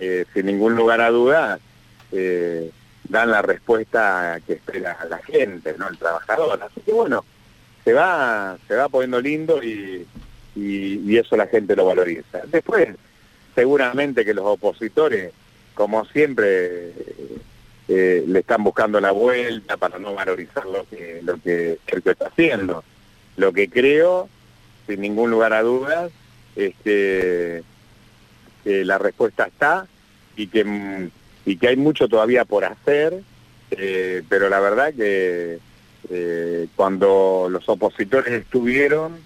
eh, sin ningún lugar a dudas eh, dan la respuesta que espera la gente, ¿no? El trabajador. Así que bueno, se va, se va poniendo lindo y, y, eso la gente lo valoriza. Después, seguramente que los opositores, como siempre, eh, le están buscando la vuelta para no valorizar lo que, lo que está haciendo. Lo que creo, sin ningún lugar a dudas, es que, la respuesta está y que, y que hay mucho todavía por hacer, eh, pero la verdad que eh, cuando los opositores estuvieron,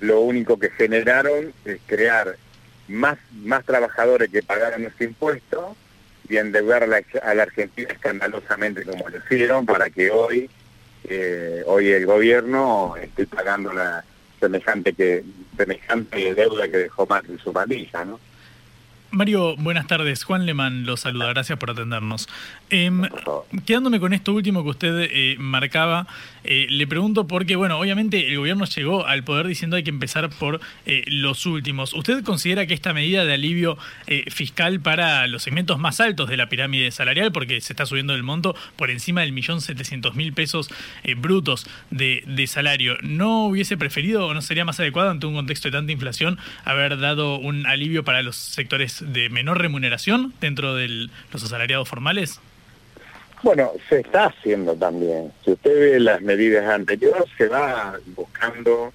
lo único que generaron es crear más, más trabajadores que pagaran ese impuesto y endeudar a la, a la Argentina escandalosamente como lo hicieron para que hoy eh, hoy el gobierno esté pagando la semejante que semejante deuda que dejó en su pandilla, ¿no? Mario, buenas tardes. Juan Lemán lo saluda. Gracias por atendernos. Em, quedándome con esto último que usted eh, marcaba, eh, le pregunto porque, bueno, obviamente el gobierno llegó al poder diciendo hay que empezar por eh, los últimos. ¿Usted considera que esta medida de alivio fiscal para los segmentos más altos de la pirámide salarial, porque se está subiendo el monto por encima del millón setecientos mil pesos brutos de, de salario, ¿no hubiese preferido o no sería más adecuado ante un contexto de tanta inflación haber dado un alivio para los sectores de menor remuneración dentro de los asalariados formales? Bueno, se está haciendo también. Si usted ve las medidas anteriores, se va buscando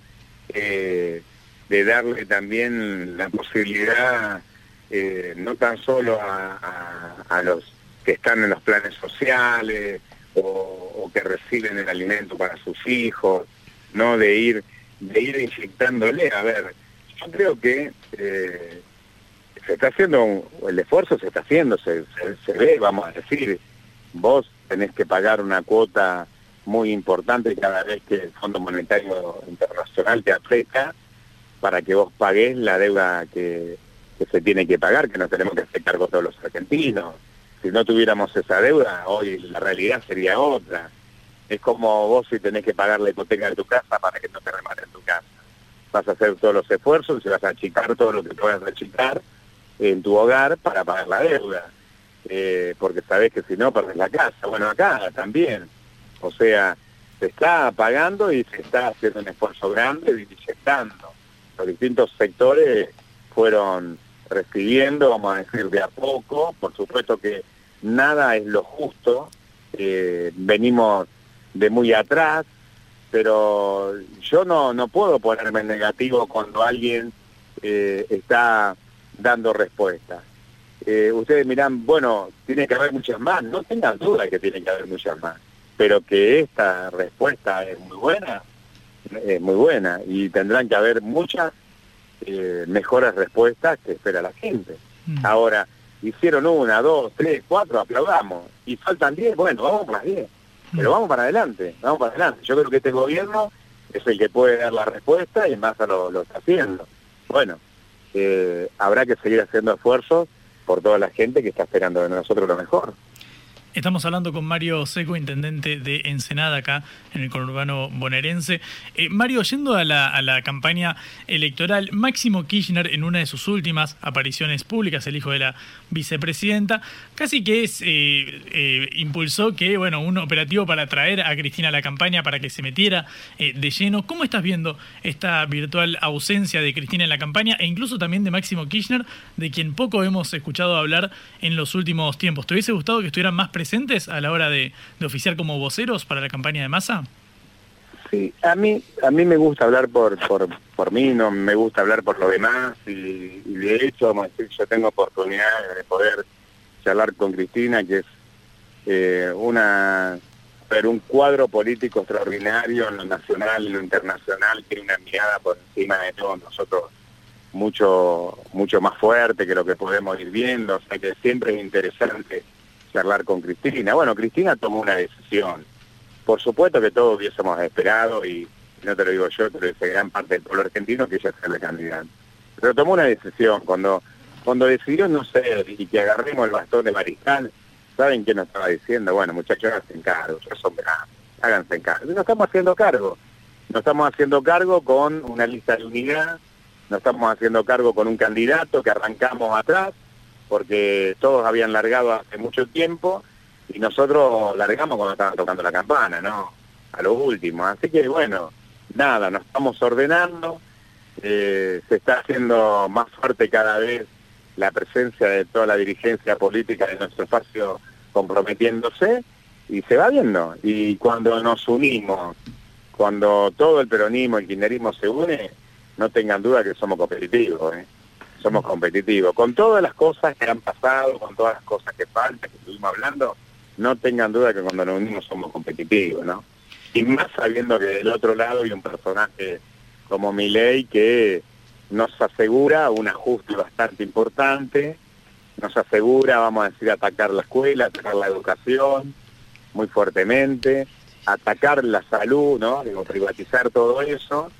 eh, de darle también la posibilidad, eh, no tan solo a, los que están en los planes sociales o, que reciben el alimento para sus hijos, no de ir de ir inyectándole. A ver, yo creo que eh, se está haciendo, el esfuerzo se está haciendo, se, ve, vamos a decir, vos tenés que pagar una cuota muy importante cada vez que el Fondo Monetario Internacional te aprieta para que vos pagues la deuda que, se tiene que pagar, que no tenemos que hacer cargo todos los argentinos. Si no tuviéramos esa deuda, hoy la realidad sería otra. Es como vos si tenés que pagar la hipoteca de tu casa para que no te rematen tu casa. Vas a hacer todos los esfuerzos y vas a achicar todo lo que puedas achicar en tu hogar para pagar la deuda, eh, porque sabes que si no perdés la casa. Bueno, acá también, o sea, se está pagando y se está haciendo un esfuerzo grande de inyectando. Los distintos sectores fueron recibiendo, vamos a decir, de a poco, por supuesto que nada es lo justo, eh, venimos de muy atrás, pero yo no, no puedo ponerme negativo cuando alguien eh, está dando respuesta. Eh, ustedes miran, bueno, tiene que haber muchas más, no tengan duda que tiene que haber muchas más, pero que esta respuesta es muy buena, es muy buena, y tendrán que haber muchas eh, mejores respuestas que espera la gente. Mm. Ahora, hicieron una, dos, tres, cuatro, aplaudamos, y faltan diez, bueno, vamos para diez, pero mm. vamos para adelante, vamos para adelante. Yo creo que este gobierno es el que puede dar la respuesta y más a lo, lo está haciendo. Bueno, habrá que seguir haciendo esfuerzos por toda la gente que está esperando de nosotros lo mejor. Estamos hablando con Mario Seco, intendente de Ensenada, acá en el conurbano bonaerense. Eh, Mario, yendo a la, a la, campaña electoral, Máximo Kirchner, en una de sus últimas apariciones públicas, el hijo de la vicepresidenta, casi que es, eh, eh, impulsó que, bueno, un operativo para traer a Cristina a la campaña para que se metiera de lleno. ¿Cómo estás viendo esta virtual ausencia de Cristina en la campaña e incluso también de Máximo Kirchner, de quien poco hemos escuchado hablar en los últimos tiempos? ¿Te hubiese gustado que estuvieran más presentes a la hora de, oficiar como voceros para la campaña de masa? Sí, a mí a mí me gusta hablar por, por, por mí, no me gusta hablar por lo demás y, de hecho yo tengo oportunidad de poder charlar con Cristina, que es eh, una pero un cuadro político extraordinario en lo nacional, en lo internacional, tiene una mirada por encima de todos nosotros mucho mucho más fuerte que lo que podemos ir viendo, o sea que siempre es interesante charlar con Cristina. Bueno, Cristina tomó una decisión. Por supuesto que todos hubiésemos esperado, y no te lo digo yo, pero es gran parte del pueblo argentino, que ella sea la candidata. Pero tomó una decisión. Cuando, cuando decidió no ser y que agarremos el bastón de mariscal, ¿saben qué nos estaba diciendo? Bueno, muchachos, háganse cargo, ya son háganse cargo. Y nos estamos haciendo cargo. Nos estamos haciendo cargo con una lista de unidad, nos estamos haciendo cargo con un candidato que arrancamos atrás, porque todos habían largado hace mucho tiempo y nosotros largamos cuando estaban tocando la campana, ¿no? A lo último. Así que bueno, nada, nos estamos ordenando, eh, se está haciendo más fuerte cada vez la presencia de toda la dirigencia política de nuestro espacio comprometiéndose y se va viendo. Y cuando nos unimos, cuando todo el peronismo, el kirchnerismo se une, no tengan duda que somos competitivos. ¿eh? Somos competitivos. Con todas las cosas que han pasado, con todas las cosas que faltan, que estuvimos hablando, no tengan duda que cuando nos unimos somos competitivos, ¿no? Y más sabiendo que del otro lado hay un personaje como Milei que nos asegura un ajuste bastante importante, nos asegura, vamos a decir, atacar la escuela, atacar la educación muy fuertemente, atacar la salud, ¿no? Digo, privatizar todo eso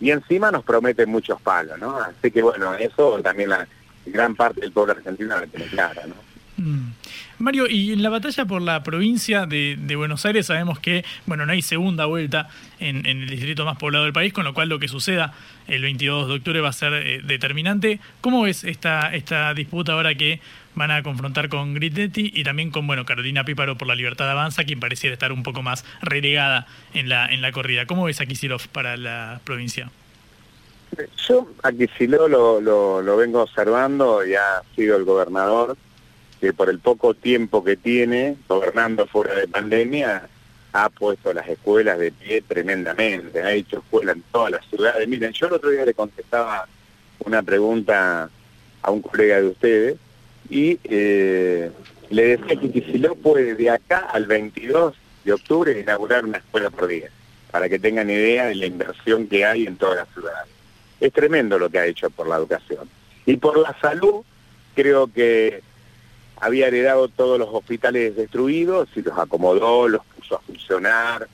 y encima nos prometen muchos palos, ¿no? Así que bueno, eso también la gran parte del pueblo argentino la tiene clara, ¿no? Mm. Mario, y en la batalla por la provincia de, Buenos Aires sabemos que, bueno, no hay segunda vuelta en, el distrito más poblado del país, con lo cual lo que suceda el 22 de octubre va a ser eh, determinante. ¿Cómo ves esta, esta disputa ahora que van a confrontar con Gritetti y también con, bueno, Carolina Píparo por la Libertad Avanza, quien pareciera estar un poco más relegada en la, en la corrida? ¿Cómo ves a para la provincia? Yo a lo, lo, lo vengo observando y ha sido el gobernador que por el poco tiempo que tiene, gobernando fuera de pandemia, ha puesto las escuelas de pie tremendamente, ha hecho escuelas en todas las ciudades. Miren, yo el otro día le contestaba una pregunta a un colega de ustedes y eh, le decía que si lo puede de acá al 22 de octubre inaugurar una escuela por día, para que tengan idea de la inversión que hay en todas las ciudades. Es tremendo lo que ha hecho por la educación. Y por la salud, creo que había heredado todos los hospitales destruidos y los acomodó, los puso a funcionar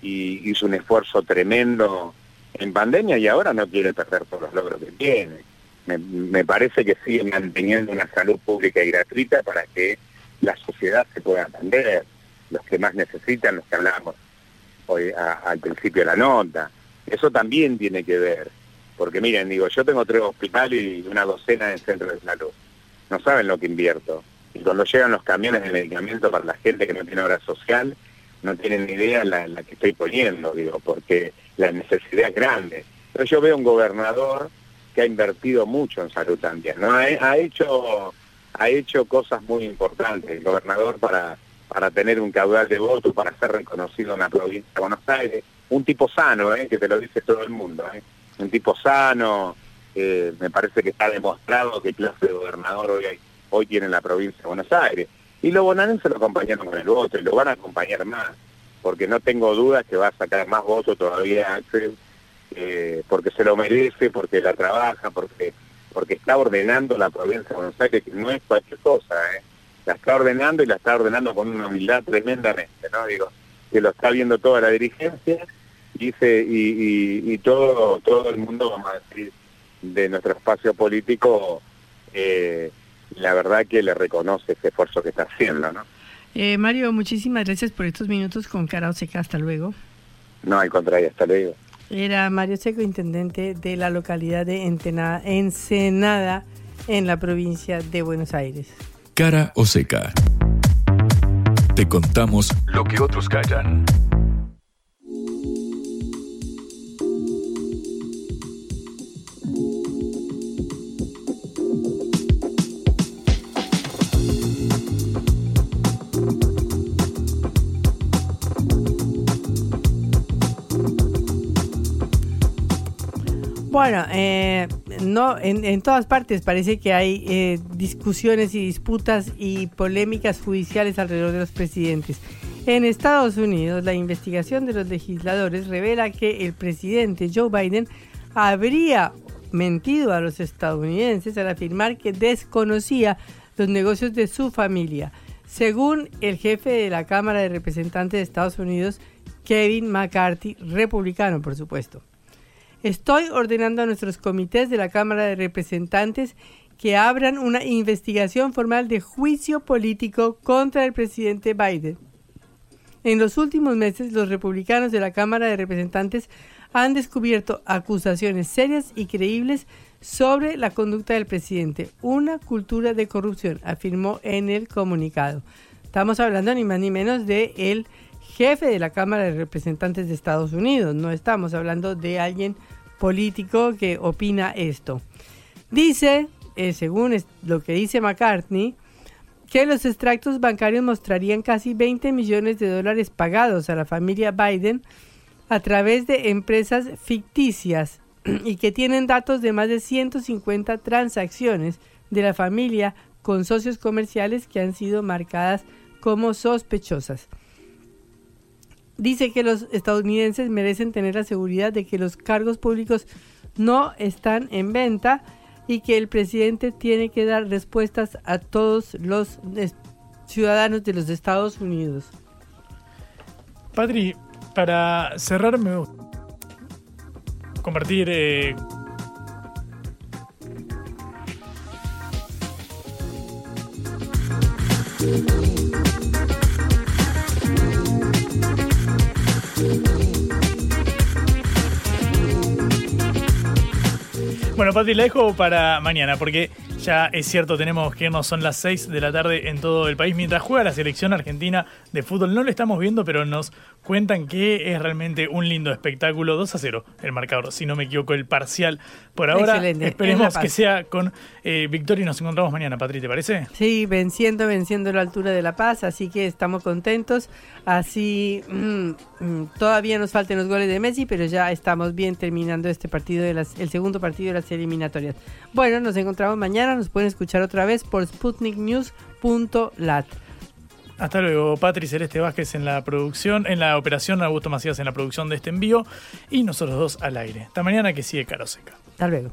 y hizo un esfuerzo tremendo en pandemia y ahora no quiere perder todos los logros que tiene. Me, parece que sigue manteniendo una salud pública y gratuita para que la sociedad se pueda atender, los que más necesitan, los que hablamos hoy al principio de la nota. Eso también tiene que ver, porque miren, digo, yo tengo tres hospitales y una docena de centros de salud. No saben lo que invierto y cuando llegan los camiones de medicamento para la gente que no tiene obra social, no tienen ni idea la, la que estoy poniendo, digo, porque la necesidad es grande. Pero yo veo un gobernador que ha invertido mucho en salud también, ¿no? Ha, hecho ha hecho cosas muy importantes el gobernador para, para tener un caudal de votos, para ser reconocido en la provincia de Buenos Aires. Un tipo sano, ¿eh? que te lo dice todo el mundo. ¿eh? Un tipo sano, eh, me parece que está demostrado que clase de gobernador hoy hay hoy tiene la provincia de Buenos Aires. Y los bonaerenses lo acompañaron con el voto y lo van a acompañar más, porque no tengo dudas que va a sacar más votos todavía eh, porque se lo merece, porque la trabaja, porque porque está ordenando la provincia de Buenos Aires, que no es cualquier cosa, ¿eh? la está ordenando y la está ordenando con una humildad tremendamente, ¿no? Digo, que lo está viendo toda la dirigencia y, y, todo, todo el mundo, vamos a decir, de nuestro espacio político, eh, la verdad que le reconoce ese esfuerzo que está haciendo, ¿no? Eh, Mario, muchísimas gracias por estos minutos con Cara Seca. Hasta luego. No, al contrario, hasta luego. Era Mario Seco, intendente de la localidad de Entenada, Ensenada, en la provincia de Buenos Aires. Cara o seca. Te contamos lo que otros callan. Bueno, eh, no, en, todas partes parece que hay eh, discusiones y disputas y polémicas judiciales alrededor de los presidentes. En Estados Unidos, la investigación de los legisladores revela que el presidente Joe Biden habría mentido a los estadounidenses al afirmar que desconocía los negocios de su familia. Según el jefe de la Cámara de Representantes de Estados Unidos, Kevin McCarthy, republicano por supuesto. Estoy ordenando a nuestros comités de la Cámara de Representantes que abran una investigación formal de juicio político contra el presidente Biden. En los últimos meses, los republicanos de la Cámara de Representantes han descubierto acusaciones serias y creíbles sobre la conducta del presidente, una cultura de corrupción, afirmó en el comunicado. Estamos hablando ni más ni menos de el jefe de la Cámara de Representantes de Estados Unidos, no estamos hablando de alguien político que opina esto. Dice, eh, según lo que dice McCartney, que los extractos bancarios mostrarían casi 20 millones de dólares pagados a la familia Biden a través de empresas ficticias [clears throat] y que tienen datos de más de 150 transacciones de la familia con socios comerciales que han sido marcadas como sospechosas dice que los estadounidenses merecen tener la seguridad de que los cargos públicos no están en venta y que el presidente tiene que dar respuestas a todos los ciudadanos de los Estados Unidos. Padri, para cerrar me compartir eh, Pati, la dejo para mañana, porque ya es cierto, tenemos que irnos, son las 6 de la tarde en todo el país. Mientras juega la selección argentina de fútbol, no lo estamos viendo, pero nos cuentan que es realmente un lindo espectáculo. 2 a 0 el marcador, si no me equivoco, el parcial. Por ahora, esperemos que sea con eh, victoria y nos encontramos mañana, Patri, ¿te parece? Sí, venciendo, venciendo la altura de La Paz, así que estamos contentos. Así, mm, mm, todavía nos faltan los goles de Messi, pero ya estamos bien terminando este partido, de las, el segundo partido de las eliminatorias. Bueno, nos encontramos mañana, nos pueden escuchar otra vez por sputniknews.lat. Hasta luego, Patri Celeste Vázquez en la producción, en la operación, Augusto Macías en la producción de este envío y nosotros dos al aire. Hasta mañana que sigue Caro Seca. Hasta luego.